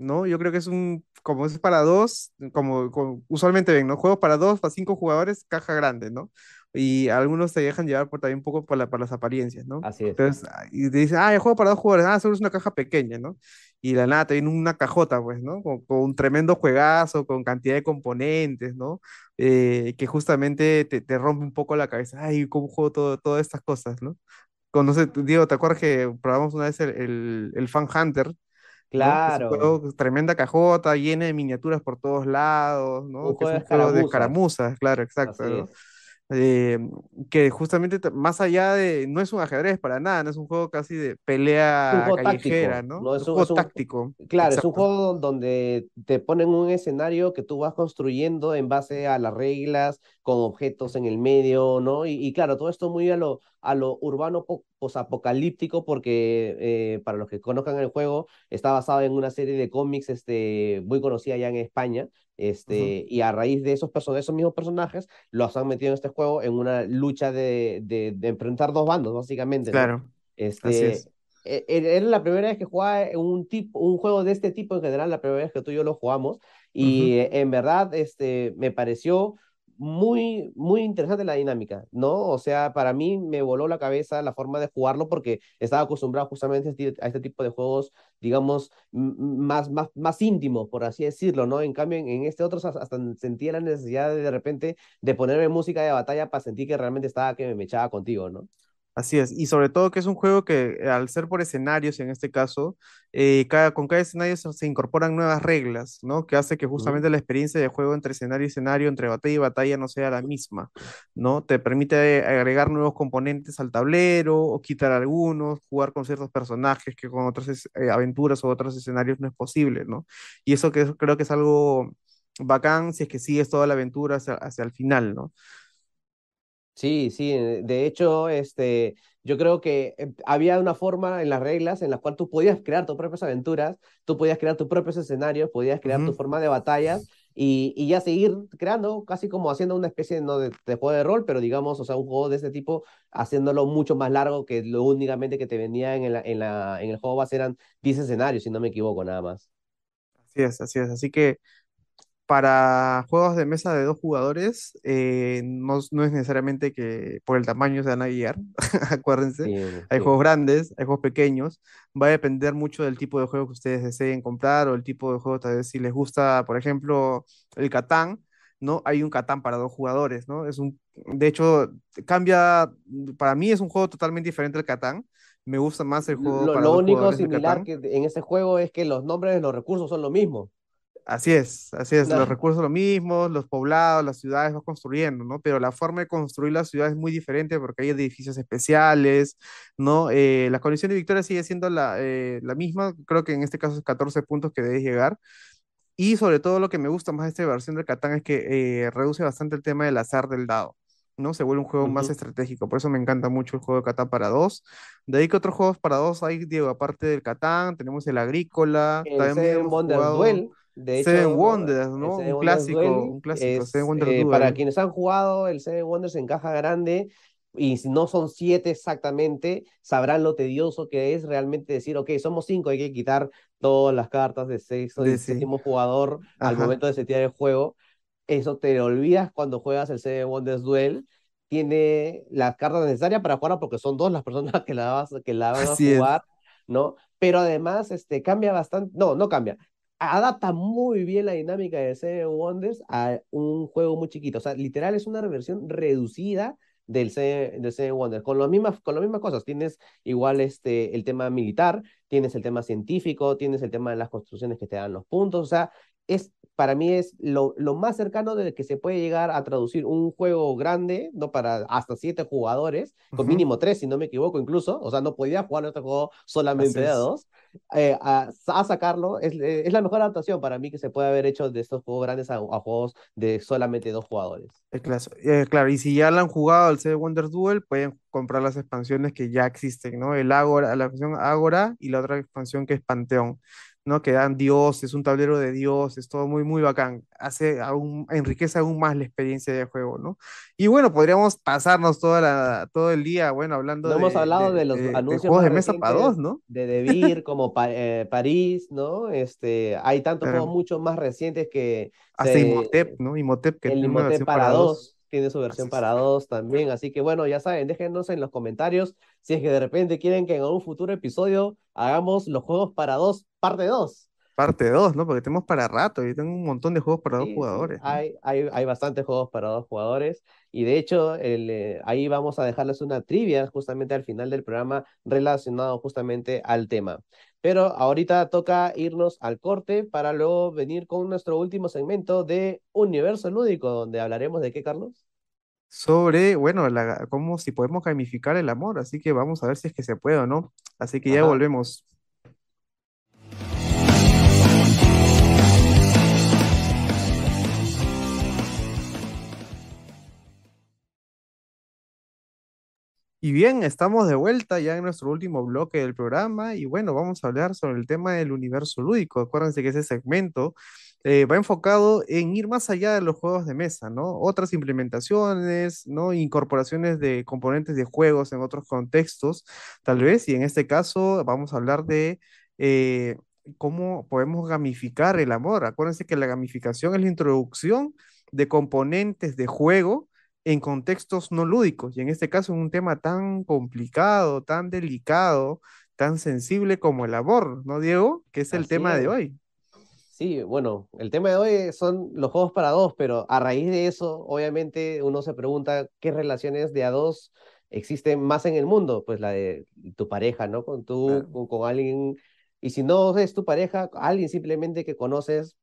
¿No? Yo creo que es un, como es para dos, como, usualmente ven, ¿no? Juegos para dos, para cinco jugadores, caja grande, ¿no? Y algunos se dejan llevar por, también un poco por, la, por las apariencias, ¿no? Así es. Entonces, y te dicen, ah, el juego para dos jugadores, ah, solo es una caja pequeña, ¿no? Y la nada te viene una cajota, pues, ¿no? Con, un tremendo juegazo, con cantidad de componentes, ¿no? Eh, que justamente te, te, rompe un poco la cabeza, ay, ¿cómo juego todo, todas estas cosas, ¿no? Cuando, Diego, ¿te acuerdas que probamos una vez el, el, el Fan Hunter? Claro. tremenda cajota, llena de miniaturas por todos lados, ¿no? Un que es un juego de escaramuzas, claro, exacto. Eh, que justamente más allá de, no es un ajedrez para nada, no es un juego casi de pelea callejera, ¿no? Es un juego táctico. Claro, es un juego donde te ponen un escenario que tú vas construyendo en base a las reglas, con objetos en el medio, ¿no? Y, claro, todo esto muy a lo, a lo urbano posapocalíptico, porque eh, para los que conozcan el juego, está basado en una serie de cómics este, muy conocida ya en España, este, Y a raíz de esos, esos mismos personajes, los han metido en este juego en una lucha de, de, enfrentar dos bandos, básicamente. Claro. Este, e, e, Era la primera vez que jugaba un, tipo, un juego de este tipo en general, la primera vez que tú y yo lo jugamos. Y en verdad este, me pareció muy, muy interesante la dinámica, ¿no? O sea, para mí me voló la cabeza la forma de jugarlo porque estaba acostumbrado justamente a este, este tipo de juegos, digamos, más, más, más íntimos, por así decirlo, ¿no? En cambio, en, este otro hasta sentía la necesidad de, de repente de ponerme música de batalla para sentir que realmente estaba que me echaba contigo, ¿no? Así es, y sobre todo que es un juego que eh, al ser por escenarios en este caso, eh, cada, con cada escenario se, incorporan nuevas reglas, ¿no? Que hace que justamente la experiencia de juego entre escenario y escenario, entre batalla y batalla no sea la misma, ¿no? Te permite agregar nuevos componentes al tablero o quitar algunos, jugar con ciertos personajes que con otras eh, aventuras o otros escenarios no es posible, ¿no? Y eso que creo que es algo bacán si es que sigues toda la aventura hacia, hacia el final, ¿no? Sí, sí, eh, de hecho, este, yo creo que eh, había una forma en las reglas en la cual tú podías crear tus propias aventuras, tú podías crear tus propios escenarios, podías crear tu forma de batallas y, y, ya seguir creando, casi como haciendo una especie ¿no? de, de, juego de rol, pero digamos, o sea, un juego de este tipo, haciéndolo mucho más largo que lo únicamente que te venía en, el, en, la, en el juego base eran 10 escenarios, si no me equivoco, nada más. Así es, así es. Así que para juegos de mesa de dos jugadores, eh, no, no es necesariamente que por el tamaño se van a guiar, acuérdense. Hay juegos grandes, hay juegos pequeños. Va a depender mucho del tipo de juego que ustedes deseen comprar o el tipo de juego, tal vez si les gusta, por ejemplo, el Catán, ¿no? Hay un Catán para dos jugadores, ¿no? Es un, de hecho, cambia, para mí es un juego totalmente diferente al Catán. Me gusta más el juego Lo, para lo dos único similar que en ese juego es que los nombres de los recursos son lo mismo. Así es, así es, los recursos lo mismo, los poblados, las ciudades vas construyendo, ¿no? Pero la forma de construir la ciudad es muy diferente porque hay edificios especiales, ¿no? Eh, la condición de victoria sigue siendo la, eh, la misma, creo que en este caso es 14 puntos que debes llegar. Y sobre todo lo que me gusta más de esta versión del Catán es que eh, reduce bastante el tema del azar del dado, ¿no? Se vuelve un juego más ujú. estratégico, por eso me encanta mucho el juego de Catán para dos. De ahí que otros juegos para dos hay, Diego, aparte del Catán, tenemos el Agrícola, El también hemos jugado Duel, de Seven hecho, ¿no? Wonders, ¿no? Seven Un Wonders clásico, un clásico, Seven es, Wonders eh, para Duel. quienes han jugado, el Seven Wonders en caja grande, y si no son siete exactamente, sabrán lo tedioso que es realmente decir, ok, somos cinco, hay que quitar todas las cartas de sexto De séptimo jugador al ajá, momento de setear el juego. Eso te olvidas cuando juegas el Seven Wonders Duel. Tiene las cartas necesarias para jugarla porque son dos las personas que la, vas, que la van a así es. jugar, ¿no? Pero además este, cambia bastante, no, no cambia, adapta muy bien la dinámica de Seven Wonders a un juego muy chiquito. O sea, literal es una versión reducida del Seven, del Seven Wonders, con, las mismas, con las mismas cosas. Tienes igual este, el tema militar, tienes el tema científico, tienes el tema de las construcciones que te dan los puntos. O sea, es, para mí es lo, lo más cercano de que se puede llegar a traducir un juego grande, ¿no? Para hasta siete jugadores, con ujú, mínimo tres, si no me equivoco, incluso. O sea, no podía jugar otro juego solamente de dos eh, a, a, sacarlo, es, eh, es, la mejor adaptación para mí que se puede haber hecho de estos juegos grandes a, a juegos de solamente dos jugadores. Eh, claro, eh, claro, y si ya lo han jugado el Seven Wonders Duel, pueden comprar las expansiones que ya existen, ¿no? El Ágora, la expansión Ágora y la otra expansión que es Panteón, ¿no? Que dan dioses, un tablero de dioses, todo muy, muy bacán. Hace aún, enriquece aún más la experiencia de juego, ¿no? Y bueno, podríamos pasarnos toda la, todo el día, bueno, hablando No hemos de, hablado de, de los de- de anuncios juegos de mesa para dos, ¿no? de Devir, como pa eh, París, ¿no? Este, hay tantos juegos mucho más recientes que Hasta se, Imhotep, ¿no? Imhotep que El Imhotep para para dos. dos tiene su versión para dos también. Así que bueno, ya saben, déjenos en los comentarios si es que de repente quieren que en algún futuro episodio hagamos los juegos para dos, parte dos. Parte 2, ¿no? Porque tenemos para rato y tengo un montón de juegos para dos Sí, jugadores, ¿no? hay, hay, hay bastantes juegos para dos jugadores y de hecho el, eh, ahí vamos a dejarles una trivia justamente al final del programa relacionado justamente al tema. Pero ahorita toca irnos al corte para luego venir con nuestro último segmento de Universo Lúdico, donde hablaremos de qué, Carlos? Sobre, bueno, la, cómo si podemos gamificar el amor, así que vamos a ver si es que se puede o no. Así que ya volvemos. Y bien, estamos de vuelta ya en nuestro último bloque del programa y bueno, vamos a hablar sobre el tema del universo lúdico. Acuérdense que ese segmento eh, va enfocado en ir más allá de los juegos de mesa, ¿no? Otras implementaciones, ¿no? Incorporaciones de componentes de juegos en otros contextos, tal vez, y en este caso vamos a hablar de eh, cómo podemos gamificar el amor. Acuérdense que la gamificación es la introducción de componentes de juego en contextos no lúdicos, y en este caso en un tema tan complicado, tan delicado, tan sensible como el amor, ¿no, Diego? Que es el Así tema de hoy. Sí, bueno, el tema de hoy son los juegos para dos, pero a raíz de eso, obviamente, uno se pregunta qué relaciones de a dos existen más en el mundo, pues la de tu pareja, ¿no? Con tú, Claro. con, con alguien, y si no es tu pareja, alguien simplemente que conoces,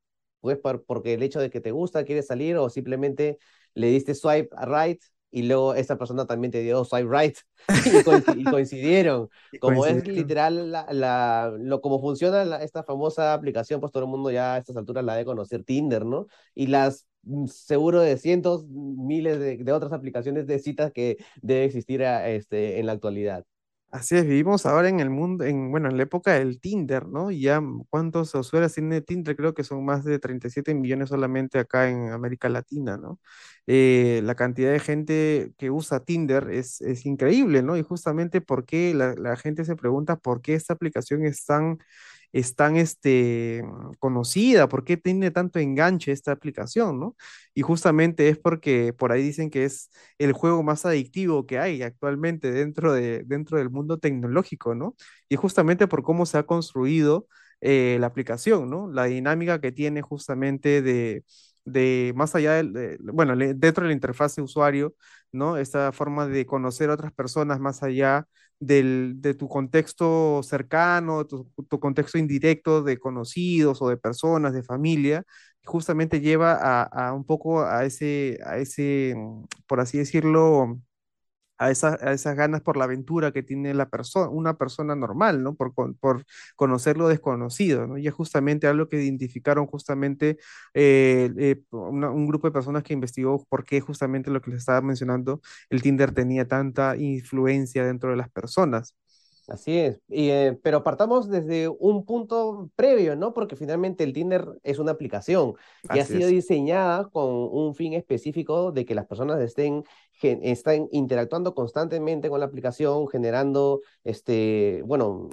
pues por, porque el hecho de que te gusta, quieres salir, o simplemente le diste swipe right y luego esta persona también te dio swipe right y, coinc- y coincidieron como es literal la, la, lo como funciona la- esta famosa aplicación, pues todo el mundo ya a estas alturas la debe conocer, Tinder, ¿no? Y las mm, seguro de cientos, miles de, de otras aplicaciones de citas que debe existir a- este, en la actualidad. Así es, vivimos ahora en el mundo, en, bueno, en la época del Tinder, ¿no? Y ya, mm, ¿cuántos usuarios tiene Tinder? Creo que son más de 37 millones solamente acá en América Latina, ¿no? Eh, la cantidad de gente que usa Tinder es, es increíble, ¿no? Y justamente por qué la, la gente se pregunta por qué esta aplicación es tan es tan este, conocida? ¿Por qué tiene tanto enganche esta aplicación, ¿no? Y justamente es porque por ahí dicen que es el juego más adictivo que hay actualmente dentro, de, dentro del mundo tecnológico, ¿no? Y justamente por cómo se ha construido eh, la aplicación, ¿no? La dinámica que tiene justamente de, de más allá de, bueno, dentro de la interfaz de usuario, ¿no? Esta forma de conocer a otras personas más allá del, de tu contexto cercano, tu, tu, contexto indirecto de conocidos o de personas, de familia, justamente lleva a, a un poco a ese, a ese, por así decirlo, a, esas ganas por la aventura que tiene la persona, una persona normal, ¿no? Por, por conocer lo desconocido, ¿no? Y es justamente algo que identificaron justamente eh, eh, un grupo de personas que investigó por qué justamente lo que les estaba mencionando, el Tinder tenía tanta influencia dentro de las personas. Así es, y, eh, pero partamos desde un punto previo, ¿no? Porque finalmente el Tinder es una aplicación y ha sido diseñada con un fin específico de que las personas estén, estén interactuando constantemente con la aplicación, generando, este, bueno,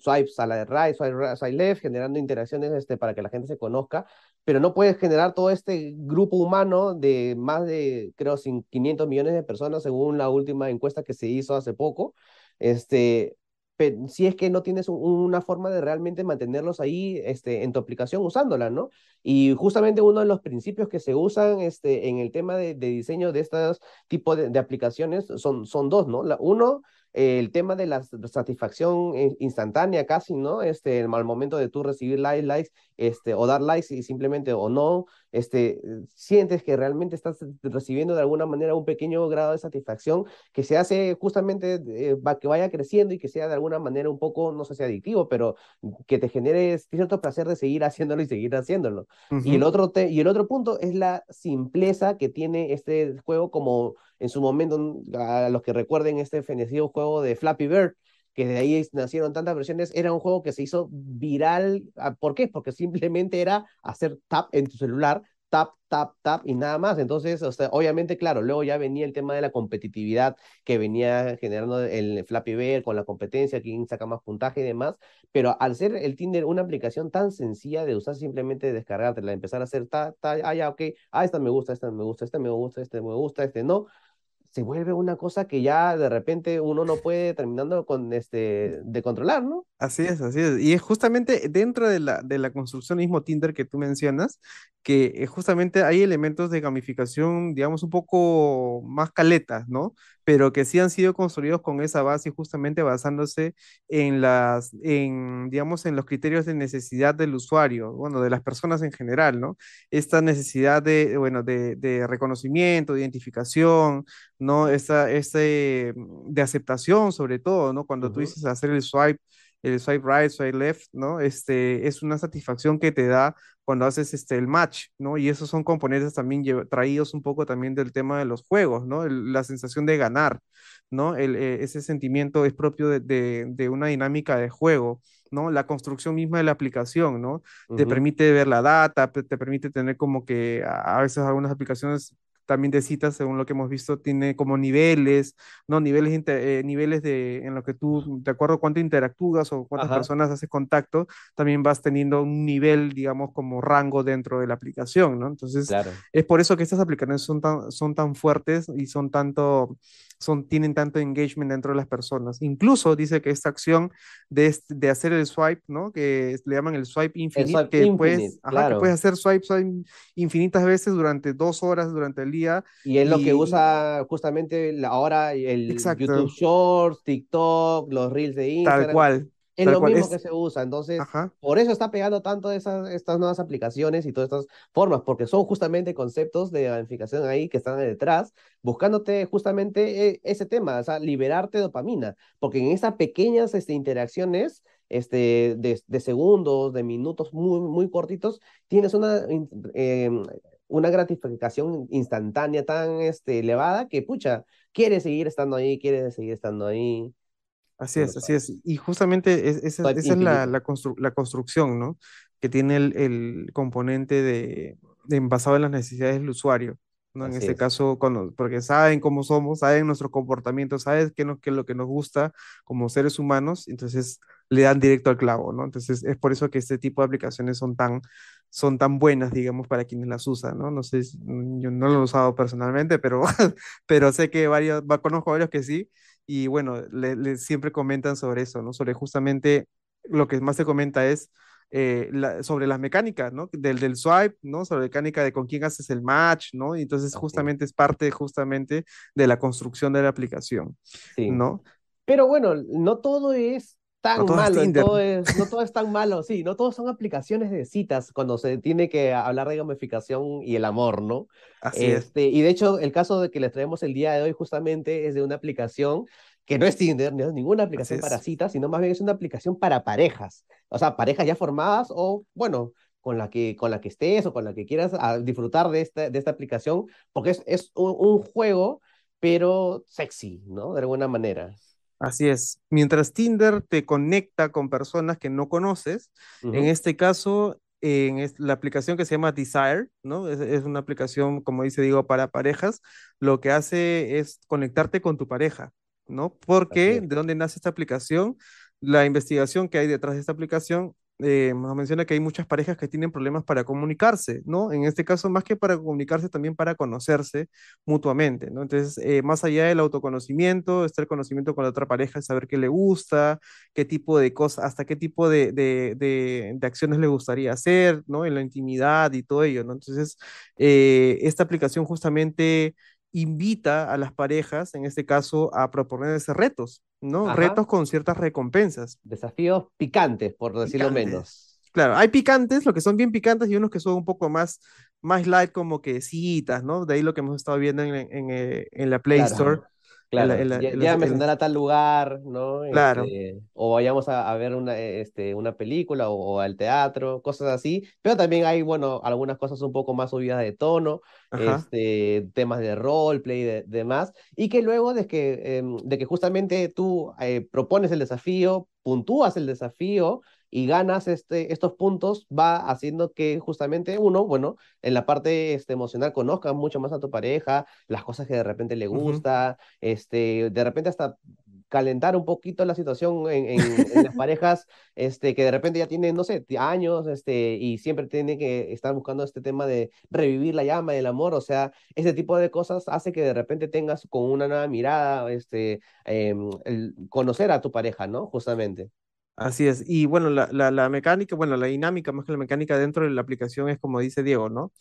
swipes a la right, swipe, swipe left, generando interacciones este, para que la gente se conozca, pero no puedes generar todo este grupo humano de más de, creo, 500 millones de personas según la última encuesta que se hizo hace poco este, si es que no tienes una forma de realmente mantenerlos ahí este, en tu aplicación usándola, ¿no? Y justamente uno de los principios que se usan este, en el tema de, diseño de estos tipos de, aplicaciones son, son dos, ¿no? La, uno, el tema de la satisfacción instantánea casi, ¿no? Este, al momento de tú recibir likes, likes, este, o dar likes y simplemente o no, este, sientes que realmente estás recibiendo de alguna manera un pequeño grado de satisfacción que se hace justamente eh, que vaya creciendo y que sea de alguna manera un poco, no sé si adictivo, pero que te genere cierto placer de seguir haciéndolo y seguir haciéndolo. y, el otro y el otro punto es la simpleza que tiene este juego como en su momento, a los que recuerden este fenecido juego de Flappy Bird, que de ahí nacieron tantas versiones, era un juego que se hizo viral. Ah, ¿Por qué? Porque simplemente era hacer tap en tu celular, tap, tap, tap y nada más. Entonces, obviamente, claro, luego ya venía el tema de la competitividad que venía generando el Flappy Bird con la competencia, quién saca más puntaje y demás. Pero al ser el Tinder una aplicación tan sencilla de usar, simplemente descargártela, empezar a hacer, ta, ta, ah, ya, ok, ah, esta me gusta, esta me gusta, esta me gusta, este me gusta, este no se vuelve una cosa que ya de repente uno no puede terminando con este de controlar, ¿no? Así es, así es. Y es justamente dentro de la, de la construcción mismo Tinder que tú mencionas, que eh, justamente hay elementos de gamificación, digamos, un poco más caletas, ¿no? Pero que sí han sido construidos con esa base y justamente basándose en las, en, digamos, en los criterios de necesidad del usuario, bueno, de las personas en general, ¿no? Esta necesidad de, bueno, de, de reconocimiento, de identificación, ¿no? Esta, este, de aceptación sobre todo, ¿no? Cuando tú dices hacer el swipe el swipe right, swipe left, ¿no? Este, es una satisfacción que te da cuando haces este, el match, ¿no? Y esos son componentes también traídos un poco también del tema de los juegos, ¿no? la sensación de ganar, ¿no? El, eh, ese sentimiento es propio de, de, una dinámica de juego, ¿no? La construcción misma de la aplicación, ¿no? Te permite ver la data, te, te permite tener como que a veces algunas aplicaciones también de citas, según lo que hemos visto, tiene como niveles, ¿no? Niveles, eh, niveles de, en lo que tú, de acuerdo a cuánto interactúas o cuántas personas haces contacto, también vas teniendo un nivel, digamos, como rango dentro de la aplicación, ¿no? Entonces, es por eso que estas aplicaciones son tan, son tan fuertes y son tanto, son, tienen tanto engagement dentro de las personas. Incluso dice que esta acción de, de hacer el swipe, ¿no? Que le llaman el swipe infinite, que, puedes, que puedes hacer swipe, swipe infinitas veces durante dos horas durante el día. Y es lo que usa justamente ahora el YouTube Shorts, TikTok, los Reels de Instagram. Tal cual. Es lo mismo que se usa, entonces por eso está pegando tanto esas, estas nuevas aplicaciones y todas estas formas, porque son justamente conceptos de gamificación ahí que están detrás, buscándote justamente eh, ese tema, o sea, liberarte dopamina, porque en esas pequeñas este, interacciones este, de, de, segundos, de minutos muy, muy cortitos, tienes una, em, una gratificación instantánea tan este, elevada que, pucha, quieres seguir estando ahí, quieres seguir estando ahí. Así es, así es. Y justamente esa es la, la, construcción, ¿no? Que tiene el, el componente de, de, basado en las necesidades del usuario, ¿no? en este caso, cuando, porque saben cómo somos, saben nuestro comportamiento, saben qué, qué es lo que nos gusta como seres humanos, entonces le dan directo al clavo, ¿no? Entonces es por eso que este tipo de aplicaciones son tan, son tan buenas, digamos, para quienes las usan, ¿no? No sé, yo no lo he usado personalmente, pero, pero sé que varios, conozco varios que sí, y bueno, le, siempre comentan sobre eso, ¿no? Sobre justamente lo que más se comenta es eh, sobre las mecánicas, ¿no? Del, del swipe, ¿no? Sobre la mecánica de con quién haces el match, ¿no? Y entonces justamente es parte justamente de la construcción de la aplicación, sí. ¿no? Pero bueno, no todo es tan malo, no todo, es, no todo es tan malo, sí, no todos son aplicaciones de citas cuando se tiene que hablar de gamificación y el amor, ¿no? Así este, Y de hecho, el caso de que les traemos el día de hoy justamente es de una aplicación que no es Tinder, no es ninguna aplicación para citas, sino más bien es una aplicación para parejas, o sea, parejas ya formadas o, bueno, con la que, con la que estés o con la que quieras disfrutar de esta, de esta aplicación, porque es, es un, juego, pero sexy, ¿no? De alguna manera. Así es. Mientras Tinder te conecta con personas que no conoces, en este caso, en la aplicación que se llama Desire, ¿no? Es, es, una aplicación, como dice Diego, para parejas, lo que hace es conectarte con tu pareja. ¿no? Porque de dónde nace esta aplicación, la investigación que hay detrás de esta aplicación eh, nos menciona que hay muchas parejas que tienen problemas para comunicarse, ¿no? En este caso, más que para comunicarse, también para conocerse mutuamente, ¿no? Entonces, eh, más allá del autoconocimiento, está el conocimiento con la otra pareja, saber qué le gusta, qué tipo de cosas, hasta qué tipo de, de, de, acciones le gustaría hacer, ¿no? En la intimidad y todo ello, ¿no? Entonces, eh, esta aplicación justamente invita a las parejas, en este caso, a proponerse retos, ¿no? Retos con ciertas recompensas. Desafíos picantes, por decirlo menos. Claro, hay picantes, lo que son bien picantes y unos que son un poco más, más light, como que citas, ¿no? De ahí lo que hemos estado viendo en, en, eh, la Play Store. Claro, ya, me ya a tal lugar, ¿no? Claro. Este, o vayamos a, ver una, este, una película o, al teatro, cosas así. Pero también hay, bueno, algunas cosas un poco más subidas de tono, este, temas de roleplay y demás. Y que luego de que, em, de que justamente tú eh, propones el desafío, puntúas el desafío, y ganas este, estos puntos, va haciendo que justamente uno, bueno, en la parte este, emocional conozca mucho más a tu pareja, las cosas que de repente le gusta, este, de repente hasta calentar un poquito la situación en, en, las parejas este, que de repente ya tienen, no sé, años este, y siempre tienen que estar buscando este tema de revivir la llama del amor, o sea, ese tipo de cosas hace que de repente tengas con una nueva mirada, este, em, el conocer a tu pareja, ¿no? Justamente. Así es. Y bueno, la, la, mecánica, bueno, la dinámica más que la mecánica dentro de la aplicación es como dice Diego, ¿no?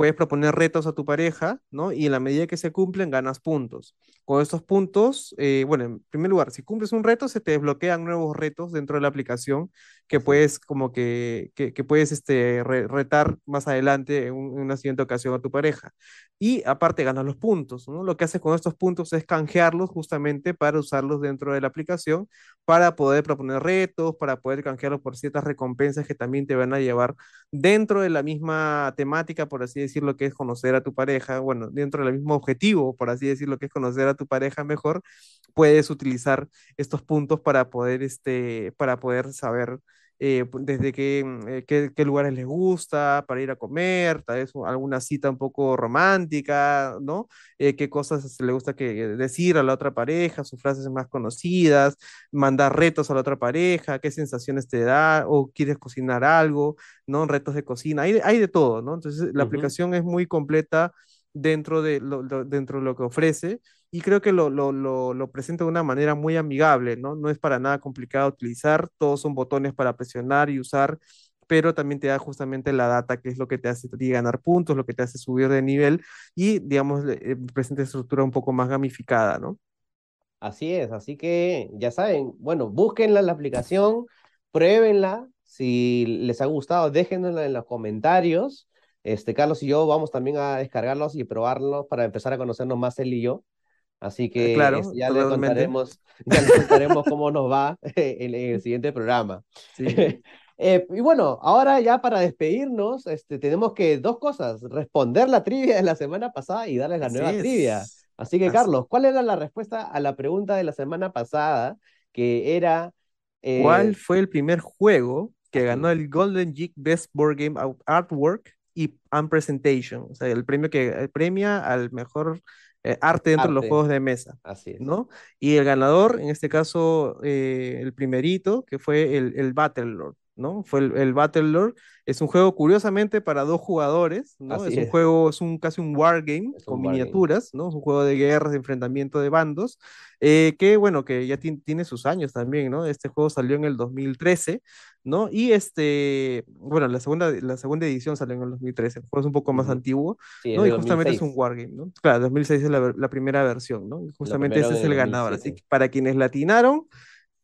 Puedes proponer retos a tu pareja, ¿no? Y en la medida que se cumplen, ganas puntos. Con estos puntos, eh, bueno, en primer lugar, si cumples un reto, se te desbloquean nuevos retos dentro de la aplicación que puedes como que, que, puedes este, retar más adelante en, una siguiente ocasión a tu pareja. Y aparte ganas los puntos, ¿no? Lo que haces con estos puntos es canjearlos justamente para usarlos dentro de la aplicación, para poder proponer retos, para poder canjearlos por ciertas recompensas que también te van a llevar dentro de la misma temática, por así decirlo decir lo que es conocer a tu pareja, bueno, dentro del mismo objetivo, por así decir lo que es conocer a tu pareja mejor, puedes utilizar estos puntos para poder, este, para poder saber eh, desde qué, mm, eh, qué, qué, lugares les gusta, para ir a comer, tal vez alguna cita un poco romántica, ¿no? Eh, qué cosas le gusta que, decir a la otra pareja, sus frases más conocidas, mandar retos a la otra pareja, qué sensaciones te da, o quieres cocinar algo, ¿no? Retos de cocina, hay, hay de todo, ¿no? Entonces, la aplicación es muy completa dentro de lo, dentro de lo que ofrece y creo que lo, lo, lo, presenta de una manera muy amigable, ¿no? No es para nada complicado utilizar, todos son botones para presionar y usar, pero también te da justamente la data, que es lo que te hace ganar puntos, lo que te hace subir de nivel y, digamos, eh, presenta estructura un poco más gamificada, ¿no? Así es, así que ya saben, bueno, búsquenla en la aplicación, pruébenla, si les ha gustado, déjenla en los comentarios este, Carlos y yo vamos también a descargarlos y probarlos para empezar a conocernos más él y yo. Así eh, que claro, ya, les contaremos, ya les contaremos cómo nos va en, el siguiente programa. eh, y bueno, ahora ya para despedirnos, este, tenemos que dos cosas, responder la trivia de la semana pasada y darles la nueva trivia. Así que, Carlos, ¿cuál era la respuesta a la pregunta de la semana pasada? Que era... ¿Cuál eh, fue el primer juego que ganó el Golden Geek Best Board Game Artwork y Presentation, o sea, el premio que premia al mejor eh, arte dentro de los juegos de mesa, así es. ¿no? Y el ganador, en este caso, eh, el primerito, que fue el, el Battlelord, ¿no? Fue el, el Battlelord. Es un juego, curiosamente, para dos jugadores, ¿no? Es Así un es. juego, es un casi un wargame Es con un miniaturas, ¿no? Es un juego de guerras, de enfrentamiento de bandos, eh, que, bueno, que ya ti- tiene sus años también, ¿no? Este juego salió en el 2013, ¿no? Y este, bueno, la segunda, la segunda edición salió en el 2013, el juego es un poco más antiguo, Sí, es ¿no? Y justamente es un wargame, ¿no? Claro, 2006 es la, la primera versión, ¿no? Y justamente ese es el ganador. Así que para quienes latinaron,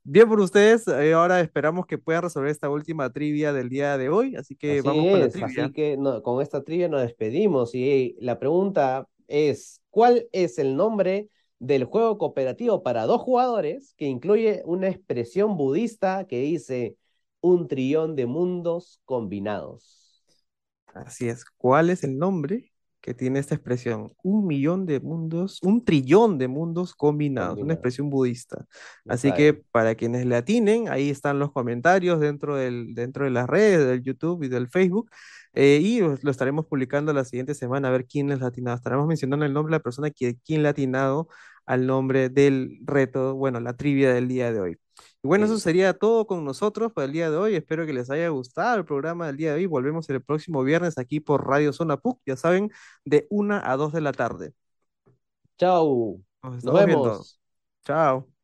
bien por ustedes, eh, ahora esperamos que puedan resolver esta última trivia del día de hoy, así que Así vamos con la es, así trivia. que no, con esta trivia nos despedimos y la pregunta es, ¿cuál es el nombre del juego cooperativo para dos jugadores que incluye una expresión budista que dice un trillón de mundos combinados? Así es, ¿cuál es el nombre que tiene esta expresión? Un millón de mundos, un trillón de mundos combinados, una expresión budista. Así que para quienes le atinen, ahí están los comentarios dentro del, dentro de las redes, del YouTube y del Facebook. eh, y lo estaremos publicando la siguiente semana a ver quién les ha atinado. Estaremos mencionando el nombre de la persona que quien le ha atinado al nombre del reto, bueno, la trivia del día de hoy. Y bueno, eso sería todo con nosotros para el día de hoy. Espero que les haya gustado el programa del día de hoy. Volvemos el próximo viernes aquí por Radio Zona PUC, ya saben, de una a 2 de la tarde. Chau, Nos nos estamos viendo. vemos. Chao.